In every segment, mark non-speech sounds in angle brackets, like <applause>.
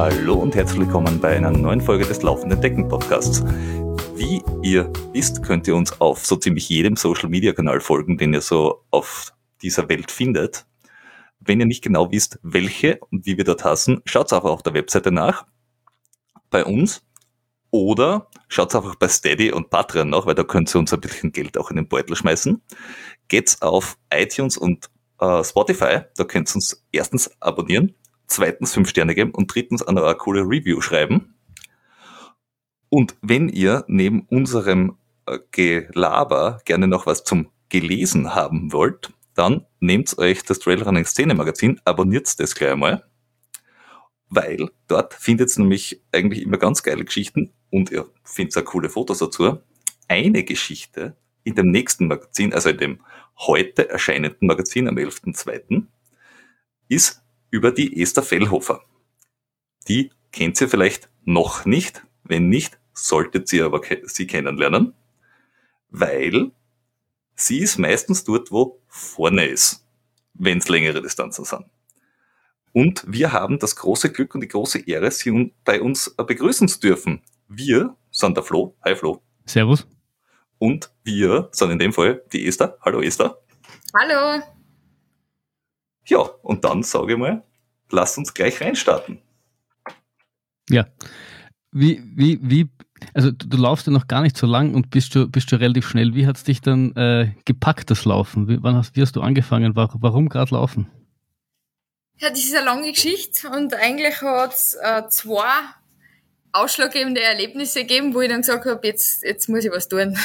Hallo und herzlich willkommen bei einer neuen Folge des Laufenden Decken Podcasts. Wie ihr wisst, könnt ihr uns auf so ziemlich jedem Social Media Kanal folgen, den ihr so auf dieser Welt findet. Wenn ihr nicht genau wisst, welche und wie wir dort hassen, schaut einfach auf der Webseite nach. Bei uns. Oder schaut einfach bei Steady und Patreon nach, weil da könnt ihr uns ein bisschen Geld auch in den Beutel schmeißen. Geht's auf iTunes und äh, Spotify, da könnt ihr uns erstens abonnieren, zweitens fünf Sterne geben und drittens eine coole Review schreiben. Und wenn ihr neben unserem äh, Gelaber gerne noch was zum Gelesen haben wollt, dann nehmt euch das Trailrunning Szene Magazin, abonniert das gleich einmal, weil dort findet ihr nämlich eigentlich immer ganz geile Geschichten und ihr findet auch coole Fotos dazu. Eine Geschichte in dem nächsten Magazin, also in dem heute erscheinenden Magazin am 11.2., ist über die Esther Fellhofer. Die kennt ihr vielleicht noch nicht. Wenn nicht, solltet ihr aber sie kennenlernen, weil sie ist meistens dort, wo vorne ist, wenn es längere Distanzen sind. Und wir haben das große Glück und die große Ehre, sie bei uns begrüßen zu dürfen. Wir sind der Flo. Hi Flo. Servus. Und wir sind in dem Fall die Esther. Hallo Esther. Hallo. Ja, und dann sage ich mal, lass uns gleich reinstarten. Ja. Wie, wie, wie, also du, du laufst ja noch gar nicht so lang und bist du, bist du relativ schnell. Wie hat es dich dann äh, gepackt, das Laufen? Wie, wann hast, wie hast du angefangen? Warum, warum gerade laufen? Ja, das ist eine lange Geschichte und eigentlich hat es äh, zwei ausschlaggebende Erlebnisse gegeben, wo ich dann gesagt habe, jetzt, jetzt muss ich was tun.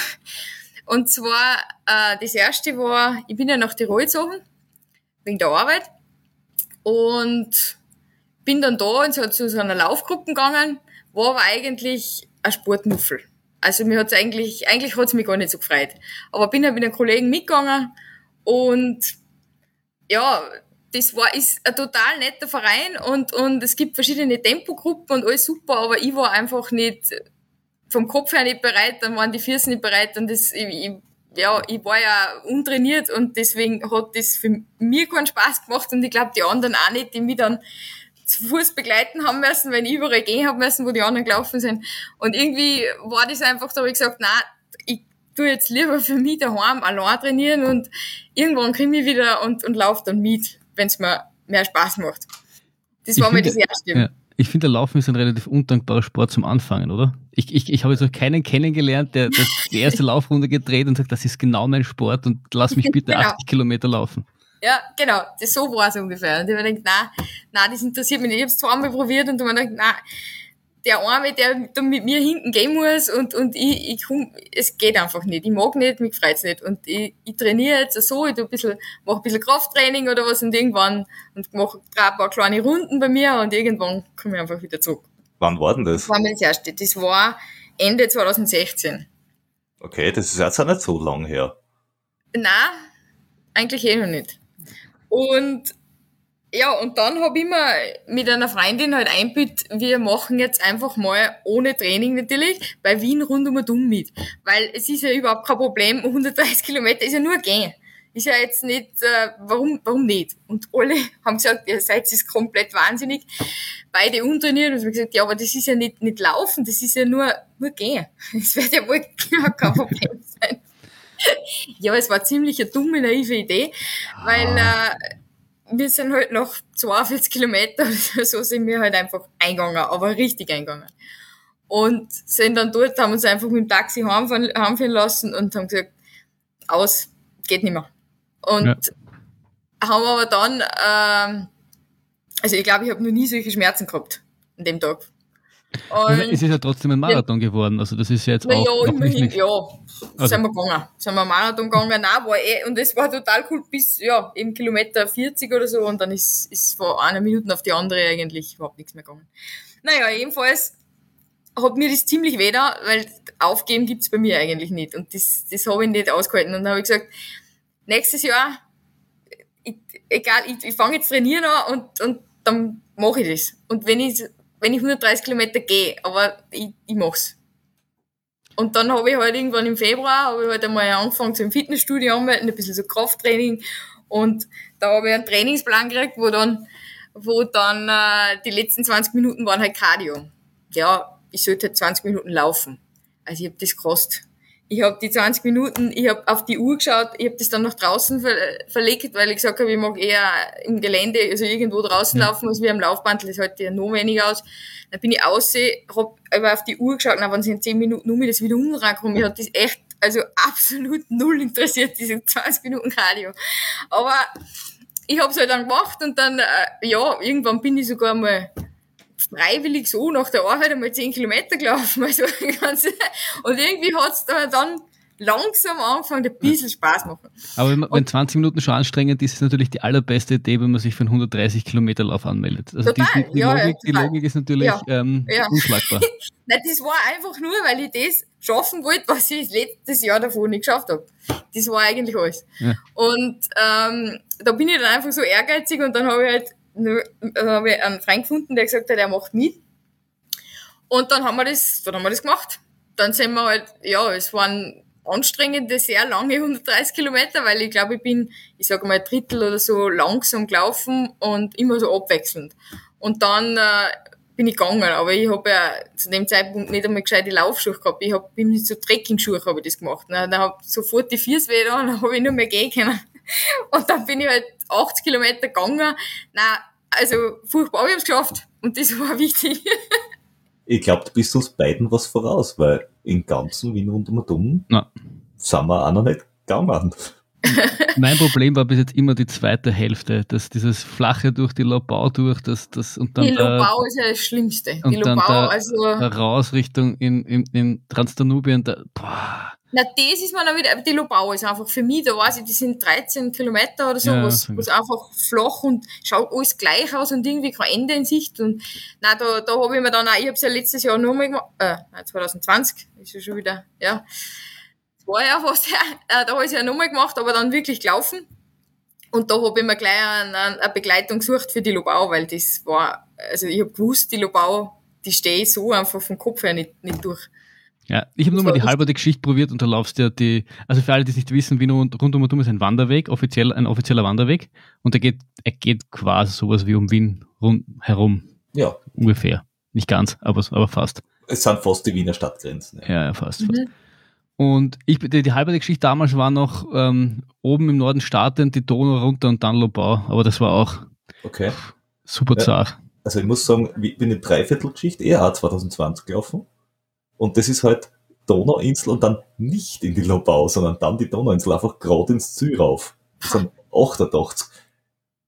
Und zwar, äh, das erste war, ich bin ja nach Tirol gezogen, wegen der Arbeit. Und bin dann da in so, zu so einer Laufgruppe gegangen, war aber eigentlich ein Sportmuffel. Also mir hat's eigentlich, eigentlich hat's mich gar nicht so gefreut. Aber bin halt mit einem Kollegen mitgegangen und ja, das war, ist ein total netter Verein und, und es gibt verschiedene Tempogruppen und alles super, aber ich war einfach nicht vom Kopf her nicht bereit, dann waren die Füße nicht bereit und das, ich, ich, ja, ich war ja untrainiert und deswegen hat das für mir keinen Spaß gemacht und ich glaube die anderen auch nicht, die mich dann zu Fuß begleiten haben müssen, wenn ich überall gehen haben müssen, wo die anderen gelaufen sind. Und irgendwie war das einfach, da habe ich gesagt, na, ich tu jetzt lieber für mich daheim allein trainieren und irgendwann komme ich wieder und, und laufe dann mit, wenn es mir mehr Spaß macht. Das war mir das Erste. Ja. Ich finde, der Laufen ist ein relativ undankbarer Sport zum Anfangen, oder? Ich, ich, ich habe jetzt noch keinen kennengelernt, der, der die erste <laughs> Laufrunde gedreht und sagt, das ist genau mein Sport und lass mich bitte genau. 80 Kilometer laufen. Ja, genau, das so war es ungefähr. Und ich habe gedacht, nein, nein, das interessiert mich nicht. Ich habe es zweimal probiert und dann habe ich gedacht, nein, der Arme, der da mit mir hinten gehen muss und, und ich, ich komm, es geht einfach nicht. Ich mag nicht, mich freut's nicht. Und ich, ich trainiere jetzt so, ich tu ein bisschen, mach ein bisschen Krafttraining oder was und irgendwann und mache ein paar kleine Runden bei mir und irgendwann komme ich einfach wieder zurück. Wann war denn das? Das war mir das erste. Das war Ende 2016. Okay, das ist jetzt auch nicht so lang her. Nein, eigentlich eh noch nicht. Und ja, und dann habe ich mir mit einer Freundin halt einbüht, wir machen jetzt einfach mal ohne Training natürlich bei Wien rund um dumm mit. Weil es ist ja überhaupt kein Problem, <laughs> 130 Kilometer ist ja nur gehen. Ist ja jetzt nicht, äh, warum, warum nicht? Und alle <laughs> haben gesagt, ihr seid ist komplett wahnsinnig. Beide untrainiert und ich gesagt, ja, aber das ist ja nicht, nicht laufen, das ist ja nur, nur gehen. <laughs> Das wird ja wohl kein Problem sein. ja, es war ziemlich eine dumme, naive Idee, weil, äh, wir sind halt nach 42 Kilometern oder so sind wir halt einfach eingegangen, aber richtig eingegangen. Und sind dann dort, haben uns einfach mit dem Taxi heimfahren, heimfahren lassen und haben gesagt, aus, geht nicht mehr. Und ja. haben aber dann, ähm, also ich glaube, ich habe noch nie solche Schmerzen gehabt an dem Tag. Und es ist ja trotzdem ein Marathon ja, geworden, also das ist jetzt auch. Ja, immerhin, ja. Also. Sind wir gegangen. Sind wir Marathon gegangen, nein, war eh, und es war total cool bis, ja, eben Kilometer 40 oder so, und dann ist, ist von einer Minute auf die andere eigentlich überhaupt nichts mehr gegangen. Naja, jedenfalls hat mir das ziemlich weh da, weil aufgeben gibt's bei mir eigentlich nicht, und das, das habe ich nicht ausgehalten, und dann habe ich gesagt, nächstes Jahr, ich, egal, ich, ich fange jetzt trainieren an, und, und dann mache ich das. Und wenn ich wenn ich 130 Kilometer gehe, aber ich, ich mach's. Und dann habe ich halt irgendwann im Februar, habe ich halt einmal angefangen zum Fitnessstudio anmelden, ein bisschen so Krafttraining. Und da habe ich einen Trainingsplan gekriegt, wo dann wo dann äh, die letzten 20 Minuten waren halt Cardio. Ja, ich sollte halt 20 Minuten laufen. Also ich habe das gekostet. Ich habe die 20 Minuten, ich habe auf die Uhr geschaut, ich habe das dann nach draußen ver verlegt, weil ich gesagt habe, ich mag eher im Gelände, also irgendwo draußen ja. laufen, als wie am Laufband, das hält ja noch weniger aus. Dann bin ich aussehen, hab aber auf die Uhr geschaut, dann waren es in 10 Minuten um das wieder umgekommen. Mir hat das echt, also absolut null interessiert, diese 20 Minuten Cardio. Aber ich habe es halt dann gemacht und dann, äh, ja, irgendwann bin ich sogar mal freiwillig so nach der Arbeit einmal 10 Kilometer gelaufen. Also <laughs> ganz, und irgendwie hat's da dann langsam angefangen, ein bisschen Spaß machen. Aber wenn, wenn 20 Minuten schon anstrengend ist, ist es natürlich die allerbeste Idee, wenn man sich für einen 130 Kilometer Lauf anmeldet. Also total, die, die, ja, Logik, die Logik ist natürlich ja, ähm, ja. <laughs> unschlagbar. Nein, das war einfach nur, weil ich das schaffen wollte, was ich letztes Jahr davor nicht geschafft habe. Das war eigentlich alles. Und ähm, da bin ich dann einfach so ehrgeizig und dann habe ich halt dann hab ich einen Freund gefunden, der gesagt hat, er macht mit. Und dann haben wir das, dann haben wir das gemacht. Dann sind wir halt, ja, es waren anstrengende, sehr lange 130 Kilometer, weil ich glaube, ich bin, ich sage mal, ein Drittel oder so langsam gelaufen und immer so abwechselnd. Und dann äh, bin ich gegangen, aber ich habe ja zu dem Zeitpunkt nicht einmal gescheite Laufschuhe gehabt. Ich hab, bin mit so Trekking-Schuhe habe ich das gemacht. Ne? Dann hab sofort die Füße wieder und dann habe ich nur mehr gehen können. Und dann bin ich halt 80 Kilometer gegangen. Na, also furchtbar, aber ich habe es geschafft. Und das war wichtig. <laughs> ich glaube, du bist uns beiden was voraus, weil im ganzen Wien rund um dumm sind wir auch noch nicht gegangen. <laughs> mein Problem war bis jetzt immer die zweite Hälfte, dass dieses flache durch die Lobau durch, das, das und dann. Die Lobau ist ja das Schlimmste. Und die Lobau, dann da, also. Raus Richtung in, in, in Transdanubien, da, boah. Na, das ist man dann wieder, die Lobau ist einfach für mich, da weiß ich, die sind 13 Kilometer oder so, ja, was, was einfach flach und schaut alles gleich aus und irgendwie kein Ende in Sicht. Und na, da, da habe ich mir dann auch, ich habe es ja letztes Jahr nochmal gemacht, äh, 2020, ist ja schon wieder, ja. War ja fast, <laughs> ja, äh, da habe ich es ja nochmal gemacht, aber dann wirklich gelaufen. Und da habe ich mir gleich eine, eine Begleitung gesucht für die Lobau, weil das war, also ich habe gewusst, die Lobau, die stehe so einfach vom Kopf her nicht, nicht durch. Ja, ich habe nur mal die halbe Geschichte probiert und da laufst du ja die, also für alle, die es nicht wissen, Wien rund, rund um Atom ist ein Wanderweg, offiziell, ein offizieller Wanderweg und der geht, er geht quasi sowas wie um Wien rund herum. Ja. Ungefähr. Nicht ganz, aber, aber fast. Es sind fast die Wiener Stadtgrenzen. Ja, ja, fast, mhm. fast. Und ich, die, die halbe Geschichte damals war noch ähm, oben im Norden startend, die Donau runter und dann Lobau, aber das war auch okay. super ja. zart. Also ich muss sagen, ich bin in Dreiviertelgeschichte eher 2020 gelaufen und das ist halt Donauinsel und dann nicht in die Lobau, sondern dann die Donauinsel einfach gerade ins Ziel rauf. Das sind 88.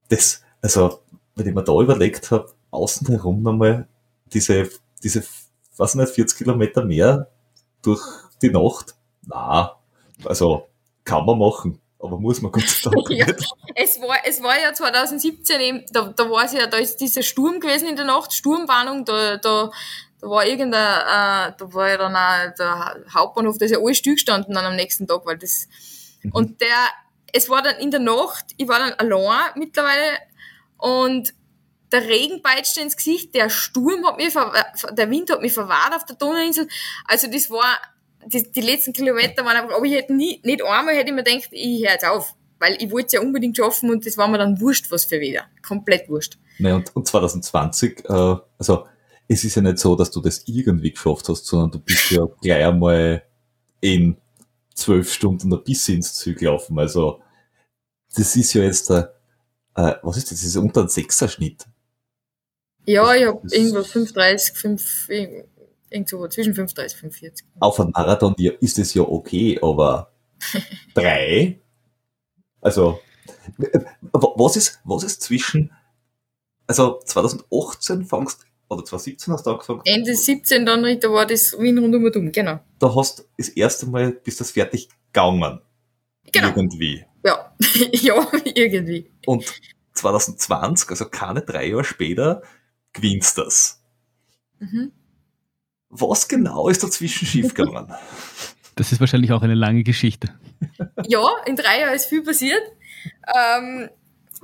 Das, also, wenn ich mir da überlegt habe, außen herum nochmal diese, diese, was nicht, 40 Kilometer mehr durch die Nacht, na, also, kann man machen aber muss man Gott sei Dank <laughs> ja, Es war, es war ja 2017 eben, da, da war es ja, da ist dieser Sturm gewesen in der Nacht, Sturmwarnung, da, da, da war irgendein, äh, da war ja dann auch der Hauptbahnhof, da ist ja alles stillgestanden dann am nächsten Tag, weil das, mhm. und der, es war dann in der Nacht, ich war dann allein mittlerweile und der Regen peitschte ins Gesicht, der Sturm hat mich, der Wind hat mich verwahrt auf der Donauinsel, also das war, die, die letzten Kilometer waren einfach, aber ich hätte nie, nicht einmal hätte ich mir gedacht, ich höre jetzt auf. Weil ich wollte es ja unbedingt schaffen und das war mir dann wurscht, was für wieder. Komplett wurscht. Naja, und, und 2020, äh, also es ist ja nicht so, dass du das irgendwie geschafft hast, sondern du bist ja gleich einmal in zwölf Stunden ein bisschen ins Ziel gelaufen. Also das ist ja jetzt der, äh, was ist das? Das ist unter ein Sechser-Schnitt. Ja, ich habe irgendwas 35, 5, irgendwo zwischen 35 und 45. Auf einem Marathon ist es ja okay, aber <laughs> drei? Also, was ist, was ist zwischen, also 2018 fangst oder 2017 hast du angefangen? Ende 17 dann, da war das Wien rund um und um, genau. Da hast das erste Mal, bist das fertig gegangen. Genau. Irgendwie. Ja, <laughs> ja, irgendwie. Und 2020, also keine drei Jahre später, gewinnst das. Mhm. Was genau ist dazwischen schiefgegangen? <laughs> Das ist wahrscheinlich auch eine lange Geschichte. Ja, in drei Jahren ist viel passiert. Ähm,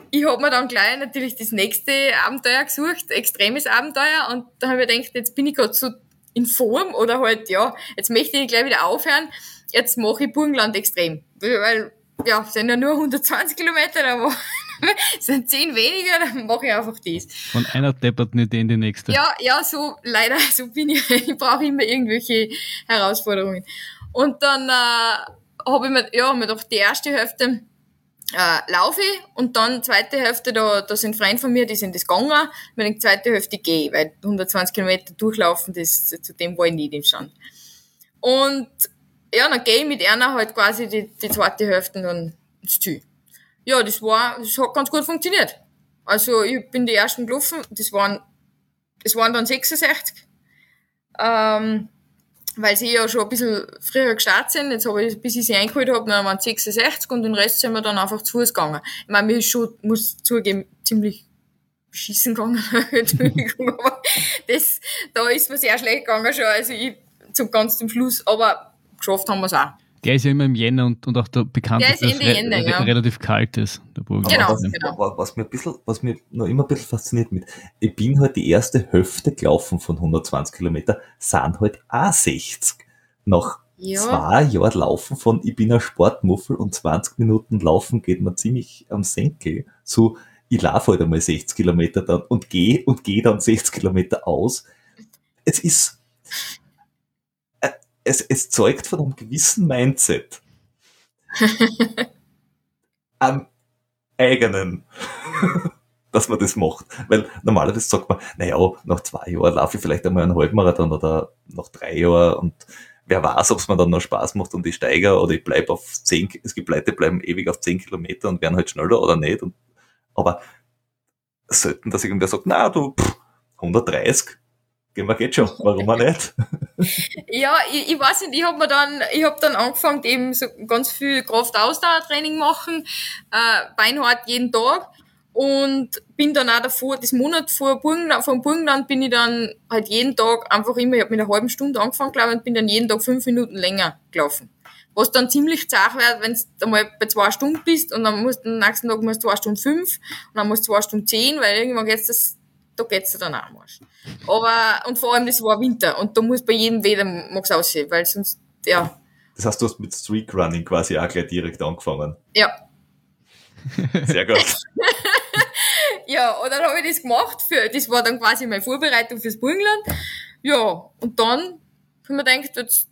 ich habe mir dann gleich natürlich das nächste Abenteuer gesucht, extremes Abenteuer, und da habe ich gedacht, jetzt bin ich gerade so in Form oder halt, ja, jetzt möchte ich gleich wieder aufhören, jetzt mache ich Burgenland extrem. Weil, ja, sind ja nur 120 Kilometer, aber <laughs> sind zehn weniger, dann mache ich einfach das. Von einer deppert nicht in die nächste. Ja, ja, so, leider, <laughs> so bin ich. Ich brauche immer irgendwelche Herausforderungen. Und dann äh, habe ich mir, ja, mir doch die erste Hälfte äh, laufe ich und dann zweite Hälfte, da, da sind Freunde von mir, die sind das gegangen, mit der zweite Hälfte gehe ich, weil 120 Kilometer durchlaufen, das, zu dem war ich nicht im Stand. Und ja, dann gehe ich mit einer halt quasi die, die zweite Hälfte dann ins Ziel. Ja, das war, das hat ganz gut funktioniert. Also ich bin die ersten gelaufen, das waren, das waren dann 66. Ähm, weil sie ja schon ein bisschen früher gestartet sind. Jetzt habe ich, bis ich sie eingeholt habe, dann waren es 66 und den Rest sind wir dann einfach zu Fuß gegangen. Ich meine, mir ist schon, muss zugeben, ziemlich beschissen gegangen, <laughs> Entschuldigung, aber das, da ist mir sehr schlecht gegangen schon, also ich zum ganz zum Schluss, aber geschafft haben wir es auch. Der ist ja immer im Jänner und, und auch der bekannt, Der ist Ende re Jänner, re ja. relativ kalt ist, der Burgen. Genau, was, genau. wa- was mir ein bisschen, was mir noch immer ein bisschen fasziniert mit, ich bin halt die erste Hälfte gelaufen von 120 Kilometer, sind halt auch 60. Nach Ja, zwei Jahren Laufen von ich bin ein Sportmuffel und 20 Minuten Laufen geht mir ziemlich am Senkel zu ich laufe halt einmal 60 Kilometer dann und gehe und gehe dann 60 Kilometer aus. Es ist, es, es zeugt von einem gewissen Mindset. <laughs> Am eigenen, <laughs> dass man das macht. Weil normalerweise sagt man, naja, nach zwei Jahren laufe ich vielleicht einmal einen Halbmarathon oder nach drei Jahren und wer weiß, ob es mir dann noch Spaß macht und ich steige oder ich bleibe auf zehn, es gibt Leute, die bleiben ewig auf zehn Kilometer und werden halt schneller oder nicht. Und, aber selten, dass irgendwer sagt, na du, pff, 130, gehen wir geht schon, warum auch nicht? ja ich, ich weiß nicht, ich habe mir dann, ich habe dann angefangen, eben so ganz viel Kraft-Ausdauertraining machen, äh, beinhart jeden Tag und bin dann auch davor, das Monat vor Burgenland, vom Burgenland bin ich dann halt jeden Tag einfach immer, ich habe mit einer halben Stunde angefangen, glaube ich, und bin dann jeden Tag fünf Minuten länger gelaufen. Was dann ziemlich zart wird, wenn du einmal bei zwei Stunden bist und dann musst du am nächsten Tag musst du zwei Stunden fünf und dann musst du zwei Stunden zehn, weil irgendwann geht's das, da geht's dir dann auch am Arsch. Aber, und vor allem, das war Winter und da muss bei jedem Wetter mag's aussehen, weil sonst, ja, Das heißt, du hast mit Streak Running quasi auch gleich direkt angefangen. ja. Sehr gut. <laughs> Ja, und dann habe ich das gemacht, für, das war dann quasi meine Vorbereitung fürs Burgenland. Ja, und dann habe ich mir gedacht, jetzt,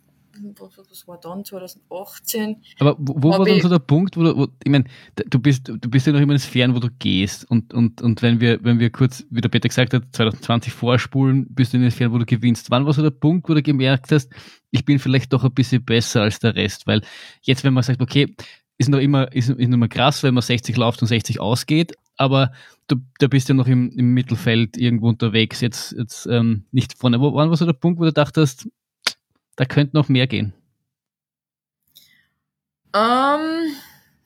was, was war dann, 2018? Aber wo, wo war dann so der Punkt, wo du, wo, ich meine, du bist, du bist ja noch immer in Sphären, wo du gehst. Und, und, und wenn wir, wenn wir kurz, wie der Peter gesagt hat, 2020 vorspulen, bist du in den Sphären, wo du gewinnst. Wann war so der Punkt, wo du gemerkt hast, ich bin vielleicht doch ein bisschen besser als der Rest? Weil jetzt, wenn man sagt, okay, ist noch immer, ist, ist noch immer krass, wenn man 60 läuft und 60 ausgeht, aber du, da bist ja noch im, im Mittelfeld irgendwo unterwegs, jetzt, jetzt ähm, nicht vorne. Wo, wann war so der Punkt, wo du dachtest, da könnte noch mehr gehen? Ähm,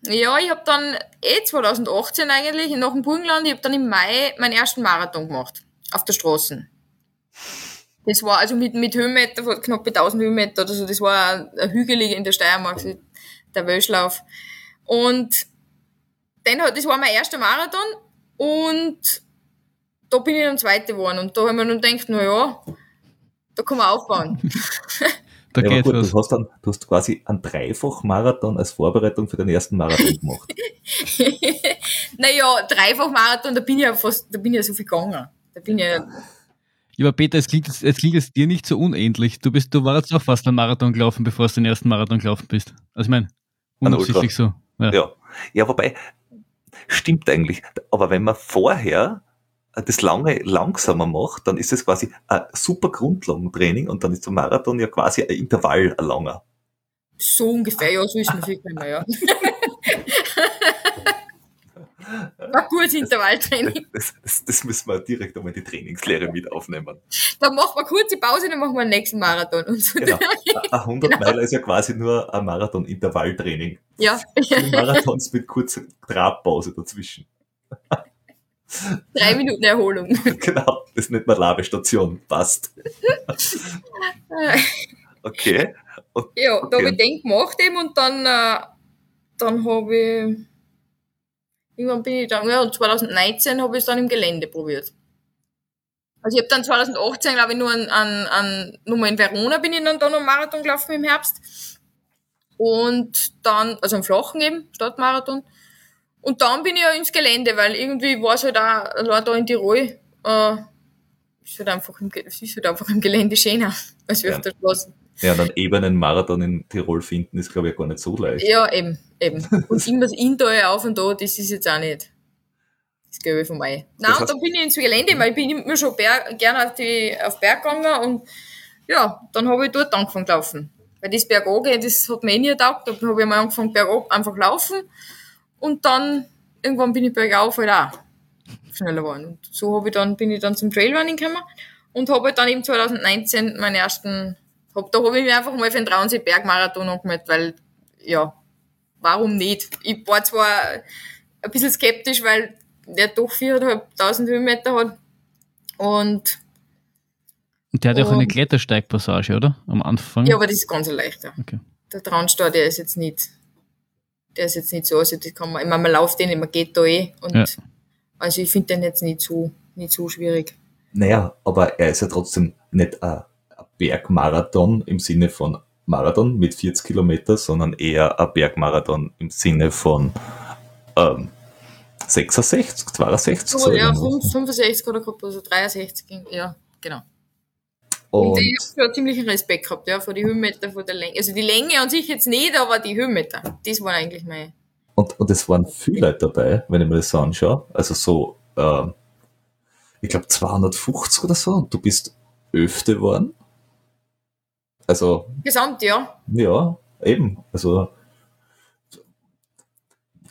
ja, ich habe dann eh 2018 eigentlich nach dem Burgenland, ich habe dann im Mai meinen ersten Marathon gemacht. Auf der Straße. Das war also mit, mit Höhenmeter knapp 1000 Höhenmeter oder so. Das war ein hügelig in der Steiermark, der Wölschlauf. Und den, das war mein erster Marathon und da bin ich dann Zweite geworden. Und da haben wir dann gedacht, na ja, da kann man aufbauen. <laughs> Da Ja, aber geht gut, was. du hast dann, du hast quasi einen Dreifach-Marathon als Vorbereitung für den ersten Marathon gemacht. <laughs> naja, Dreifach-Marathon, da bin ich ja fast, da bin ich ja so viel gegangen. Da bin ich ja, Ja, aber Peter, es klingt, es klingt jetzt dir nicht so unähnlich. Du bist, du warst auch fast einen Marathon gelaufen, bevor du den ersten Marathon gelaufen bist. Also ich meine, Ein unabsichtlich so. Ja. Ja. Ja, wobei, stimmt eigentlich. Aber wenn man vorher das lange langsamer macht, dann ist es quasi ein super Grundlagentraining und dann ist der Marathon ja quasi ein Intervall ein langer. so ungefähr, ja, so ist mir viel mehr, ja. <laughs> War gutes Intervalltraining. Das, das, das müssen wir direkt einmal in die Trainingslehre mit aufnehmen. Dann machen wir kurze Pause, dann machen wir den nächsten Marathon. Und so. Genau. <laughs> Ein 100 Meiler ist ja quasi nur ein Marathon-Intervalltraining. Ja, Marathons mit kurzer Trabpause dazwischen. <laughs> drei Minuten Erholung. <laughs> Genau, das nennt man Labestation. Passt. <laughs> Okay. Und, Ja, da Okay. habe ich den gemacht eben und dann, äh, dann habe ich, irgendwann bin ich dann, ja, 2019 habe ich es dann im Gelände probiert. Also ich habe dann 2018, glaube ich, nur an, an, an, nur mal in Verona bin ich dann da noch einen Marathon gelaufen im Herbst. Und dann, also im Flachen eben, Stadtmarathon. Und dann bin ich ja ins Gelände, weil irgendwie war es halt auch, da in Tirol, äh, ist halt einfach im, es ist halt einfach im Gelände schöner, als wie Ja. auf der Straße. Ja, dann ebenen Marathon in Tirol finden, ist glaube ich gar nicht so leicht. Ja, eben, eben. Und immer das Indoor auf und da, das ist jetzt auch nicht das Gelbe von mir. Nein, Das und dann bin ich ins Gelände, weil ich bin immer schon Berg, gerne auf, die, auf Berg gegangen und ja, dann habe ich dort angefangen zu laufen. Weil das Bergangehen, das hat mir eh nie getaugt, dann habe ich mal angefangen bergab einfach laufen und dann irgendwann bin ich bergauf halt auch schneller geworden. Und so habe ich dann, bin ich dann zum Trailrunning gekommen und habe halt dann eben 2019 meinen ersten, hab, da habe ich mich einfach mal für den Traunsee Bergmarathon angemeldet, weil, ja, warum nicht? Ich war zwar ein bisschen skeptisch, weil der doch 4.500 Höhenmeter hat und, Und der hat ja auch eine Klettersteigpassage, oder? Am Anfang. ja, aber das ist ganz ein leichter. Okay. Der Traunstau, der ist jetzt nicht, der ist jetzt nicht so, also das kann man, ich meine, man läuft den, man geht da eh und, Ja. also ich finde den jetzt nicht so, nicht so schwierig. Naja, aber er ist ja trotzdem nicht ein Bergmarathon im Sinne von Marathon mit 40 Kilometer, sondern eher ein Bergmarathon im Sinne von ähm, 66, 62. So, so ja, irgendwas. 5, 65 oder also 63, ging- ja, genau. Und, Und ich habe schon ziemlich Respekt gehabt, ja, vor die Höhenmeter, vor der Länge. Also die Länge an sich jetzt nicht, aber die Höhenmeter, das war eigentlich mein, Und, und es waren viele Leute dabei, wenn ich mir das so anschaue. Also so, ähm, ich glaube 250 oder so. Und du bist Öfte geworden. Also, Gesamt, ja. ja, eben. Also,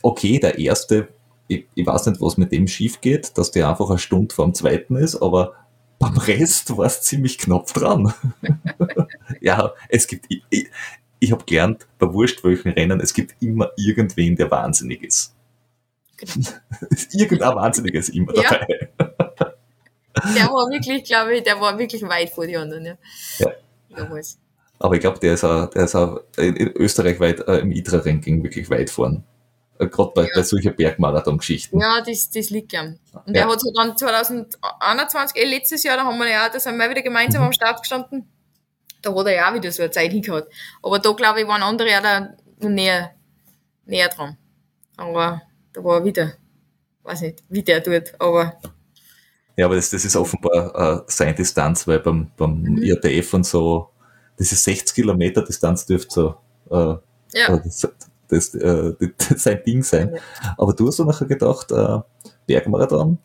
okay, der erste, ich, ich weiß nicht, was mit dem schief geht, dass der einfach eine Stunde vor dem zweiten ist, aber beim Rest war es ziemlich knapp dran. <laughs> ja, es gibt, ich, ich, ich habe gelernt, bei wurscht welchen Rennen, es gibt immer irgendwen, der wahnsinnig ist. Genau. <laughs> Irgendein Wahnsinniger ist immer Ja. dabei. Der war wirklich, glaube ich, der war wirklich weit vor die anderen, ja. Ja. Damals. Aber ich glaube, der ist auch, der ist auch in Österreich weit, äh, im ITRA-Ranking wirklich weit vorn. Äh, Gerade bei, Ja. bei solchen Bergmarathon-Geschichten. Ja, das, das liegt gern. Und Ja. er hat so dann 2021, eh, letztes Jahr, da haben wir ja, da sind wir wieder gemeinsam Mhm. am Start gestanden. Da hat er ja auch wieder so eine Zeit hingehauen. Aber da, glaube ich, waren andere ja da noch näher, näher dran. Aber da war er wieder, weiß nicht, wie der tut, aber Ja, aber das, das ist offenbar äh, seine Distanz, weil beim, beim Mhm. IATF und so, diese 60 Kilometer Distanz dürfte so äh, ja. Das, äh, <laughs> das sein Ding sein. Aber du hast so nachher gedacht, äh, Bergmarathon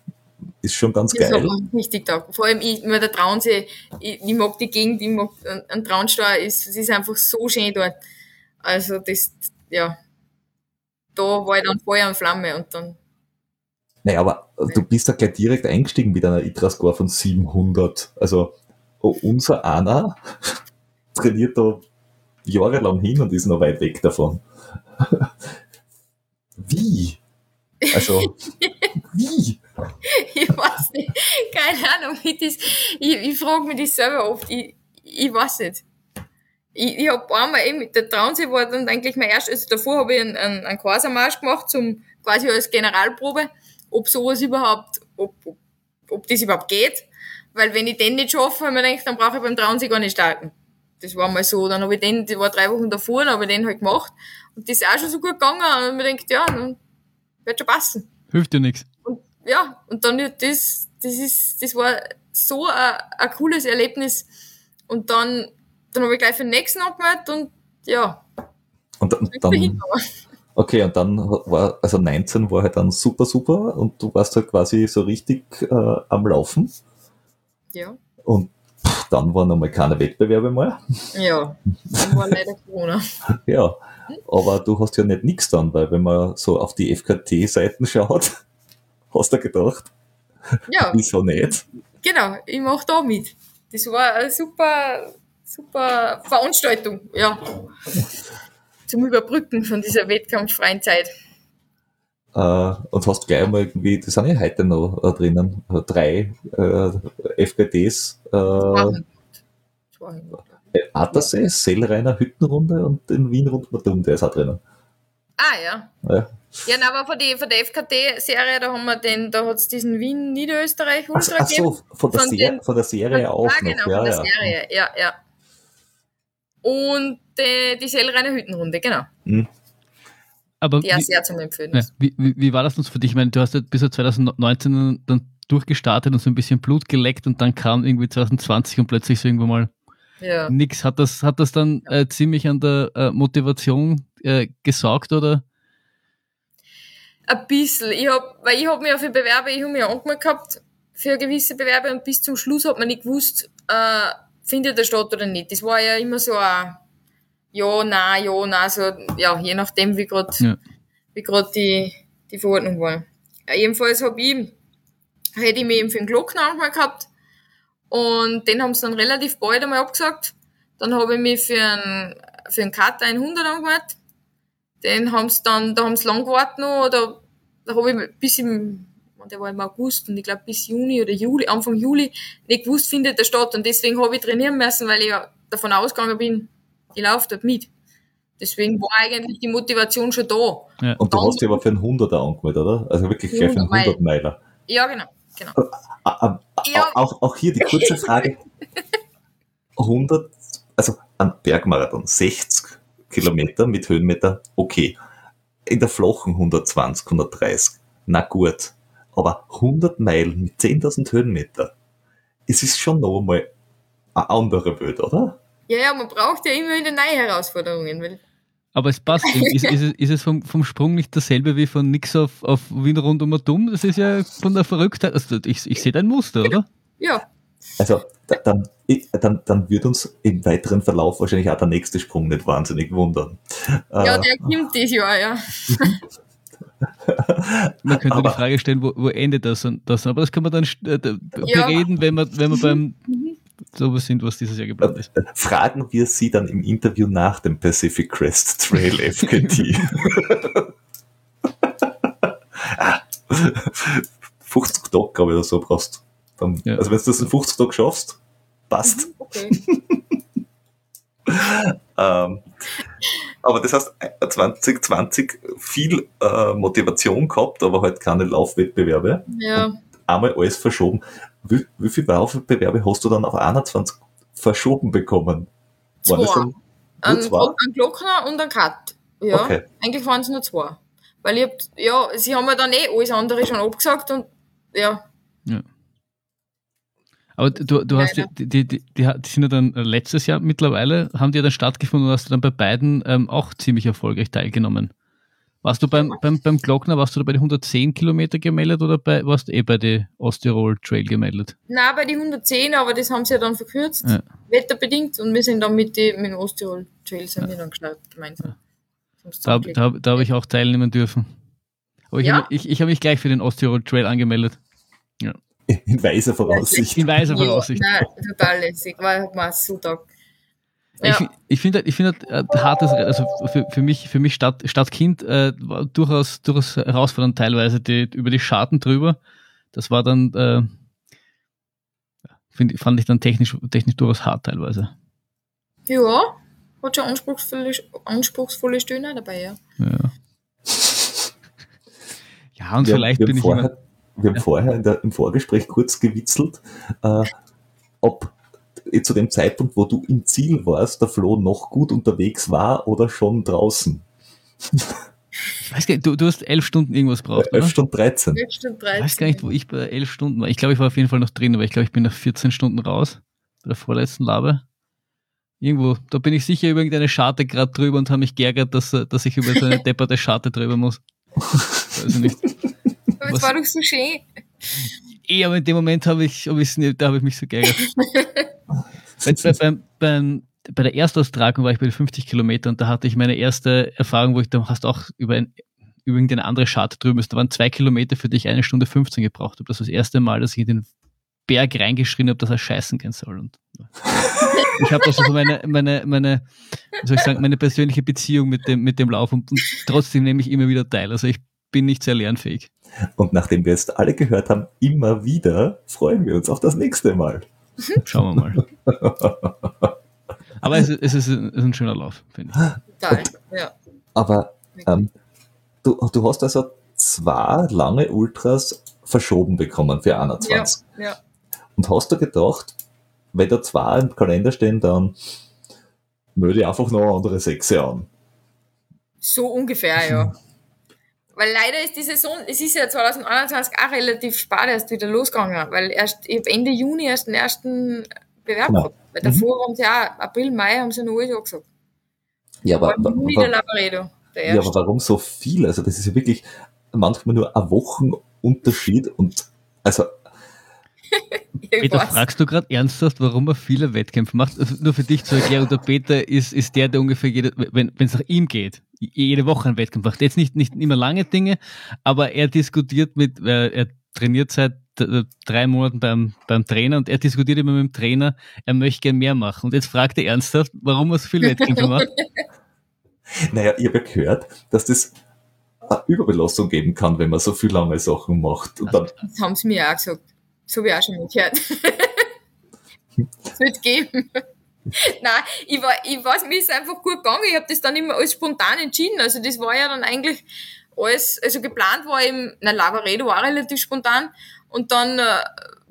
ist schon ganz Das hat geil. mir richtig taugt. Vor allem, ich, mir der Traunsee, ich, ich mag die Gegend, ich mag, ein, ein Traunstau ist, es ist einfach so schön dort. Also, das, ja, da war ich dann Feuer und Flamme und dann, Naja, aber du bist ja gleich direkt eingestiegen mit einer ITRA-Score von 700. Also oh, unser Anna <laughs> trainiert da jahrelang hin und ist noch weit weg davon. Wie? Also, wie? ich weiß nicht, keine Ahnung, wie das, ich, ich frage mich das selber oft, ich, ich weiß nicht. Ich, ich hab einmal eben mit der Traunsee war dann eigentlich mein erst, also davor habe ich einen, einen, Quasermarsch gemacht, zum, quasi als Generalprobe, ob sowas überhaupt, ob, ob, ob das überhaupt geht, weil wenn ich den nicht schaffe, habe ich dann brauche ich beim Traunsee gar nicht starten. Das war mal so, dann habe ich den, das war drei Wochen davor, dann habe ich den halt gemacht, und das ist auch schon so gut gegangen, und mir denkt, ja, dann wird schon passen. Hilft dir nichts. Und ja, und dann das, das ist, das war so ein, ein cooles Erlebnis. Und dann, dann habe ich gleich für den nächsten angemeldet und ja, Und, dann, hingegangen. okay, und dann war, also 19 war halt dann super, super und du warst halt quasi so richtig äh, am Laufen. Ja, Und dann waren nochmal keine Wettbewerbe mehr. ja, dann war leider Corona. <laughs> Ja, aber du hast ja nicht nichts dann, weil wenn man so auf die FKT-Seiten schaut, <laughs> hast du gedacht, Ja, <laughs> wieso nicht? genau, ich mache da mit. Das war eine super, super Veranstaltung, ja. Zum Überbrücken von dieser wettkampffreien Zeit. Äh, und hast gleich mal irgendwie, die sind ja heute noch äh, drinnen, äh, drei äh, FKTs, äh, hin. Attersee, Sellreiner Hüttenrunde und den Wien-Rundmatum, der ist auch drinnen. Ah, ja. Ja. Ja, nein, aber von, die, von der FKT-Serie, da haben wir den, da hat's diesen Wien-Niederösterreich Ach, Ultra ach so, von der, Von den- von der Serie auch ja, noch. genau, ja, von der ja. Serie, ja, ja. Und äh, die Sellreiner Hüttenrunde, genau. Hm. Aber der wie, sehr zum Empfehlen ja, wie, wie, wie war das uns für dich? Ich meine, du hast ja bis 2019 dann durchgestartet und so ein bisschen Blut geleckt und dann kam irgendwie 2020 und plötzlich so irgendwo mal Ja. nix. Hat das, hat das dann äh, ziemlich an der äh, Motivation äh, gesaugt oder? Ein bisschen. Ich hab, weil ich hab mich auf die Bewerbe, ich hab mich angemeldet gehabt für gewisse Bewerbe und bis zum Schluss hat man nicht gewusst, äh, findet er statt oder nicht. Das war ja immer so ein Ja, nein, ja, nein, so, ja, je nachdem, wie gerade Ja. wie grad die, die Verordnung war. Ja, jedenfalls hab ich, hätte ich mich eben für den Glockner angemeldet gehabt und den haben sie dann relativ bald einmal abgesagt. Dann habe ich mich für einen, für einen Cutter 100 angemeldet. Den haben sie dann, da haben sie lang gewartet noch, oder, da habe ich bis im, der war im August und ich glaube bis Juni oder Juli, Anfang Juli, nicht gewusst, findet der statt und deswegen habe ich trainieren müssen, weil ich ja davon ausgegangen bin, ich laufe dort mit. Deswegen war eigentlich die Motivation schon da. Ja. Und du hast dich aber für einen 100er angemeldet, oder? Also wirklich gleich für einen 100 100 Meiler. Ja, genau, genau. Ah, ah, Ja. Auch, auch hier die kurze <laughs> Frage. 100, also ein Bergmarathon, 60 Kilometer mit Höhenmeter, okay. In der flachen 120, 130, na gut. Aber 100 Meilen mit 10.000 Höhenmeter, es ist schon noch einmal eine andere Welt, oder? Ja, ja, man braucht ja immer wieder neue Herausforderungen, weil Aber es passt. <laughs> ist, ist, es- ist es vom, vom Sprung nicht dasselbe wie von nix auf, auf Wien rund um dumm? Das ist ja von der Verrücktheit. Also ich, ich sehe dein Muster, oder? ja, Also da- dann, dann, dann wird uns im weiteren Verlauf wahrscheinlich auch der nächste Sprung nicht wahnsinnig wundern. ja, Äh, der kommt dieses Jahr, ja. <laughs> Man könnte Aber- die Frage stellen, wo, wo endet das? Und das? Aber das kann man dann äh, d- Ja. bereden, wenn wir, wenn wir beim <laughs> sowas sind, was dieses Jahr geplant ist. fragen wir sie dann im Interview nach dem Pacific Crest Trail <laughs> FKT. Ah, 50 Tage, glaube ich, oder so brauchst dann, Ja. Also wenn du das in 50 Tagen schaffst, passt. Okay. <laughs> Ähm, aber das heißt, 2020 viel äh, Motivation gehabt, aber halt keine Laufwettbewerbe. Ja. Einmal alles verschoben. Wie, wie viele Laufwettbewerbe hast du dann auf 21 verschoben bekommen? Waren das Zwei. dann zwei? ein Glockner und ein Cut. Ja, Okay. eigentlich waren es nur zwei. Weil ich hab, ja, sie haben ja dann eh alles andere schon abgesagt und ja, Aber du, du hast ja, die, die, die die sind ja dann letztes Jahr mittlerweile, haben die ja dann stattgefunden und hast du dann bei beiden ähm, auch ziemlich erfolgreich teilgenommen. Warst du beim, beim, beim Glockner, warst du da bei den 110 Kilometer gemeldet oder bei, warst du eh bei der Osttirol Trail gemeldet? Nein, bei die 110, aber das haben sie ja dann verkürzt, Ja. wetterbedingt, und wir sind dann mit, die, mit dem Osttirol Trail sind wir dann gestartet, gemeinsam. Haben's Da, da, da habe ich auch teilnehmen dürfen. Aber ich Ja? habe ich, ich hab mich gleich für den Osttirol Trail angemeldet. in weiser Voraussicht? In weiser Voraussicht. Ja, nein, total lässig, weil hat mir so taugt. Ich, Ja. fi- ich finde ich finde äh, hartes, also für, für mich, für mich Stadt, Stadtkind äh, war durchaus, durchaus herausfordernd teilweise die, über die Scharten drüber. Das war dann, äh, find, fand ich dann technisch, technisch durchaus hart teilweise. Ja, hat schon anspruchsvolle, anspruchsvolle Stöhner dabei, ja. Ja, ja und Wir- vielleicht wir bin haben ich vorher, jemand, Wir haben Ja. vorher in der, im Vorgespräch kurz gewitzelt, äh, ob zu dem Zeitpunkt, wo du im Ziel warst, der Flo noch gut unterwegs war oder schon draußen. ich weiß gar nicht, du, du hast elf Stunden irgendwas braucht, oder? 11 Stunden 13. Jetzt schon Ich 13. weiß gar nicht, wo ich bei elf Stunden war. Ich glaube, ich war auf jeden Fall noch drin, aber ich glaube, ich bin nach 14 Stunden raus. Bei der vorletzten Labe. Irgendwo, da bin ich sicher über irgendeine Scharte gerade drüber und habe mich geärgert, dass, äh, dass ich über so eine <laughs> depperte Scharte drüber muss. Weiß ich nicht. Aber was- es war doch so schön. Eh, aber in dem Moment habe ich, hab ich's nicht, da habe ich mich so geärgert. <laughs> bei, bei, beim, bei der Erstaustragung war ich bei den 50 Kilometern und da hatte ich meine erste Erfahrung, wo ich dann hast auch über, ein, über irgendeine andere Scharte drüben ist. Da waren zwei Kilometer, für die ich eine Stunde 15 gebraucht habe. Das war das erste Mal, dass ich in den Berg reingeschrien habe, dass er scheißen gehen soll. Und <laughs> ich habe also so meine, meine, meine, soll ich sagen, meine persönliche Beziehung mit dem, mit dem Lauf und, und trotzdem nehme ich immer wieder teil. Also ich bin nicht sehr lernfähig. Und nachdem wir jetzt alle gehört haben, immer wieder, freuen wir uns auf das nächste Mal. <laughs> Schauen wir mal. Aber es, ist- es ist, ein, es ist ein schöner Lauf, finde ich. Total. Ja. Aber ähm, du, du hast also zwei lange Ultras verschoben bekommen für 21. Ja. Und hast du gedacht, wenn da zwei im Kalender stehen, dann melde ich einfach noch eine andere Sechse an. So ungefähr, ja. Weil leider ist die Saison, es ist ja 2021 auch relativ spät erst wieder losgegangen, weil erst ich Ende Juni erst den ersten Bewerb Genau. gehabt. Weil davor haben sie auch, April, Mai haben sie noch alles angesagt. Ja, aber, wa- der Lavaredo, der ja, aber warum so viel? Also das ist ja wirklich manchmal nur ein Wochenunterschied und also <laughs> Peter, weiß. fragst du gerade ernsthaft, warum er viele Wettkämpfe macht? Also nur für dich zur Erklärung, der Peter ist, ist der, der ungefähr, jede, wenn es nach ihm geht, jede Woche einen Wettkampf macht. Jetzt nicht, nicht immer lange Dinge, aber er diskutiert mit, äh, er trainiert seit äh, drei Monaten beim, beim Trainer und er diskutiert immer mit dem Trainer, er möchte gern mehr machen. Und jetzt fragt er ernsthaft, warum er so viele Wettkämpfe macht. <laughs> Naja, ich habe ja gehört, dass das eine Überbelastung geben kann, wenn man so viel lange Sachen macht. Und dann, Das haben sie mir auch gesagt. Habe ich auch schon mal gehört. <laughs> Es wird geben. <laughs> Nein, ich, war, ich weiß, mir ist einfach gut gegangen. Ich habe das dann immer alles spontan entschieden. Also das war ja dann eigentlich alles, also geplant war eben, na Lavaredo war relativ spontan. Und dann, äh,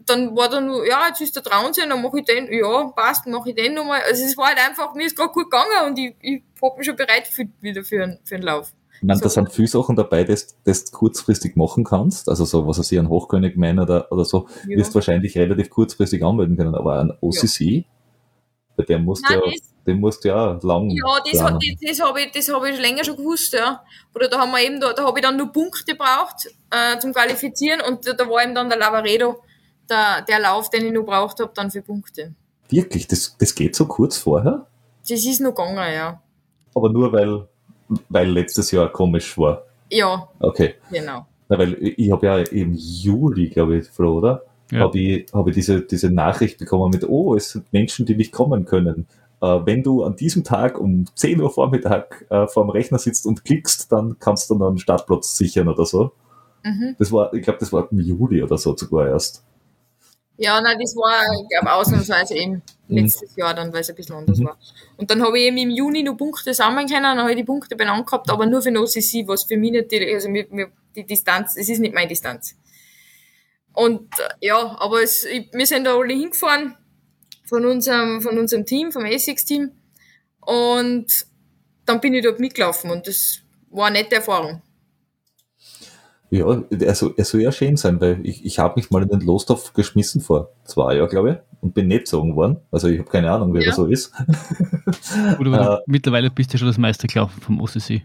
dann war dann, nur, ja, jetzt ist der Traunsinn, dann mache ich den, ja, passt, mache ich den nochmal. Also es war halt einfach, mir ist gerade gut gegangen und ich, ich hab mich schon bereit gefühlt wieder für, einen- für einen Lauf. ich meine, da So. sind viele Sachen dabei, dass, dass du kurzfristig machen kannst. Also so, was weiß ich, ein Hochkönig meinen oder, oder so, Ja. wirst du wahrscheinlich relativ kurzfristig anmelden können. Aber ein OCC, bei dem musst du Nein, ja, das- den musst du ja lang Ja, das, planen. das, das habe ich, das hab ich länger schon gewusst, ja. Oder da haben wir eben, da, da habe ich dann nur Punkte braucht äh, zum Qualifizieren und da, da war eben dann der Lavaredo, der, der Lauf, den ich noch braucht habe, dann für Punkte. Wirklich, das, das geht so kurz vorher, Das ist noch gegangen, ja. aber nur weil, weil letztes Jahr komisch war. Ja, Okay. genau. Na, weil ich habe ja im Juli, glaube ich, Flo, oder? Ja. Habe ich, hab ich diese, diese Nachricht bekommen mit, oh, es sind Menschen, die nicht kommen können. Äh, wenn du an diesem Tag um 10 Uhr Vormittag äh, vor dem Rechner sitzt und klickst, dann kannst du dann einen Startplatz sichern oder so. Mhm. Das war, ich glaube, das war im Juli oder so sogar erst. Ja, nein, das war, ich glaube, ausnahmsweise eben letztes Jahr dann, weil es ein bisschen anders Mhm. war. Und dann habe ich eben im Juni noch Punkte sammeln können, dann habe ich die Punkte benannt gehabt, aber nur für den OCC, was für mich natürlich, also mir, mir, die Distanz, es ist nicht meine Distanz. Und äh, ja, aber es, ich, wir sind da alle hingefahren von unserem, von unserem Team, vom Essex-Team. Und dann bin ich dort mitgelaufen und das war eine nette Erfahrung. Ja, er soll, er soll ja schön sein, weil ich, ich habe mich mal in den Losthof geschmissen vor zwei Jahren, glaube ich, und bin nicht gezogen worden. Also ich habe keine Ahnung, wie Ja. das so ist. <laughs> Oder weil Äh, du, mittlerweile bist du ja schon das Meister gelaufen vom OCC.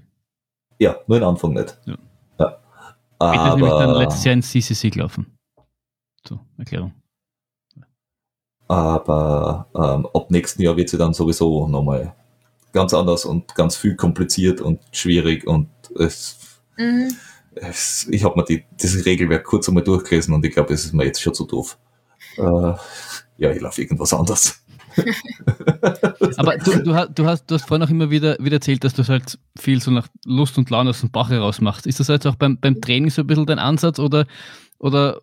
ja, nur den Anfang nicht. Ja. Ja. Peter ist nämlich dann Aber, letztes Jahr ins CCC gelaufen. So, Erklärung. aber ähm, ab nächsten Jahr wird sie dann sowieso nochmal ganz anders und ganz viel kompliziert und schwierig und es, Mhm. es, ich habe mir die, dieses Regelwerk kurz einmal durchgelesen und ich glaube, es ist mir jetzt schon zu doof. Äh, ja, ich laufe irgendwas anderes. <laughs> Aber du, du, hast, du, hast, du hast vorhin auch immer wieder, wieder erzählt, dass du es halt viel so nach Lust und Laune aus dem Bach heraus machst. Ist das jetzt auch beim, beim Training so ein bisschen dein Ansatz oder, oder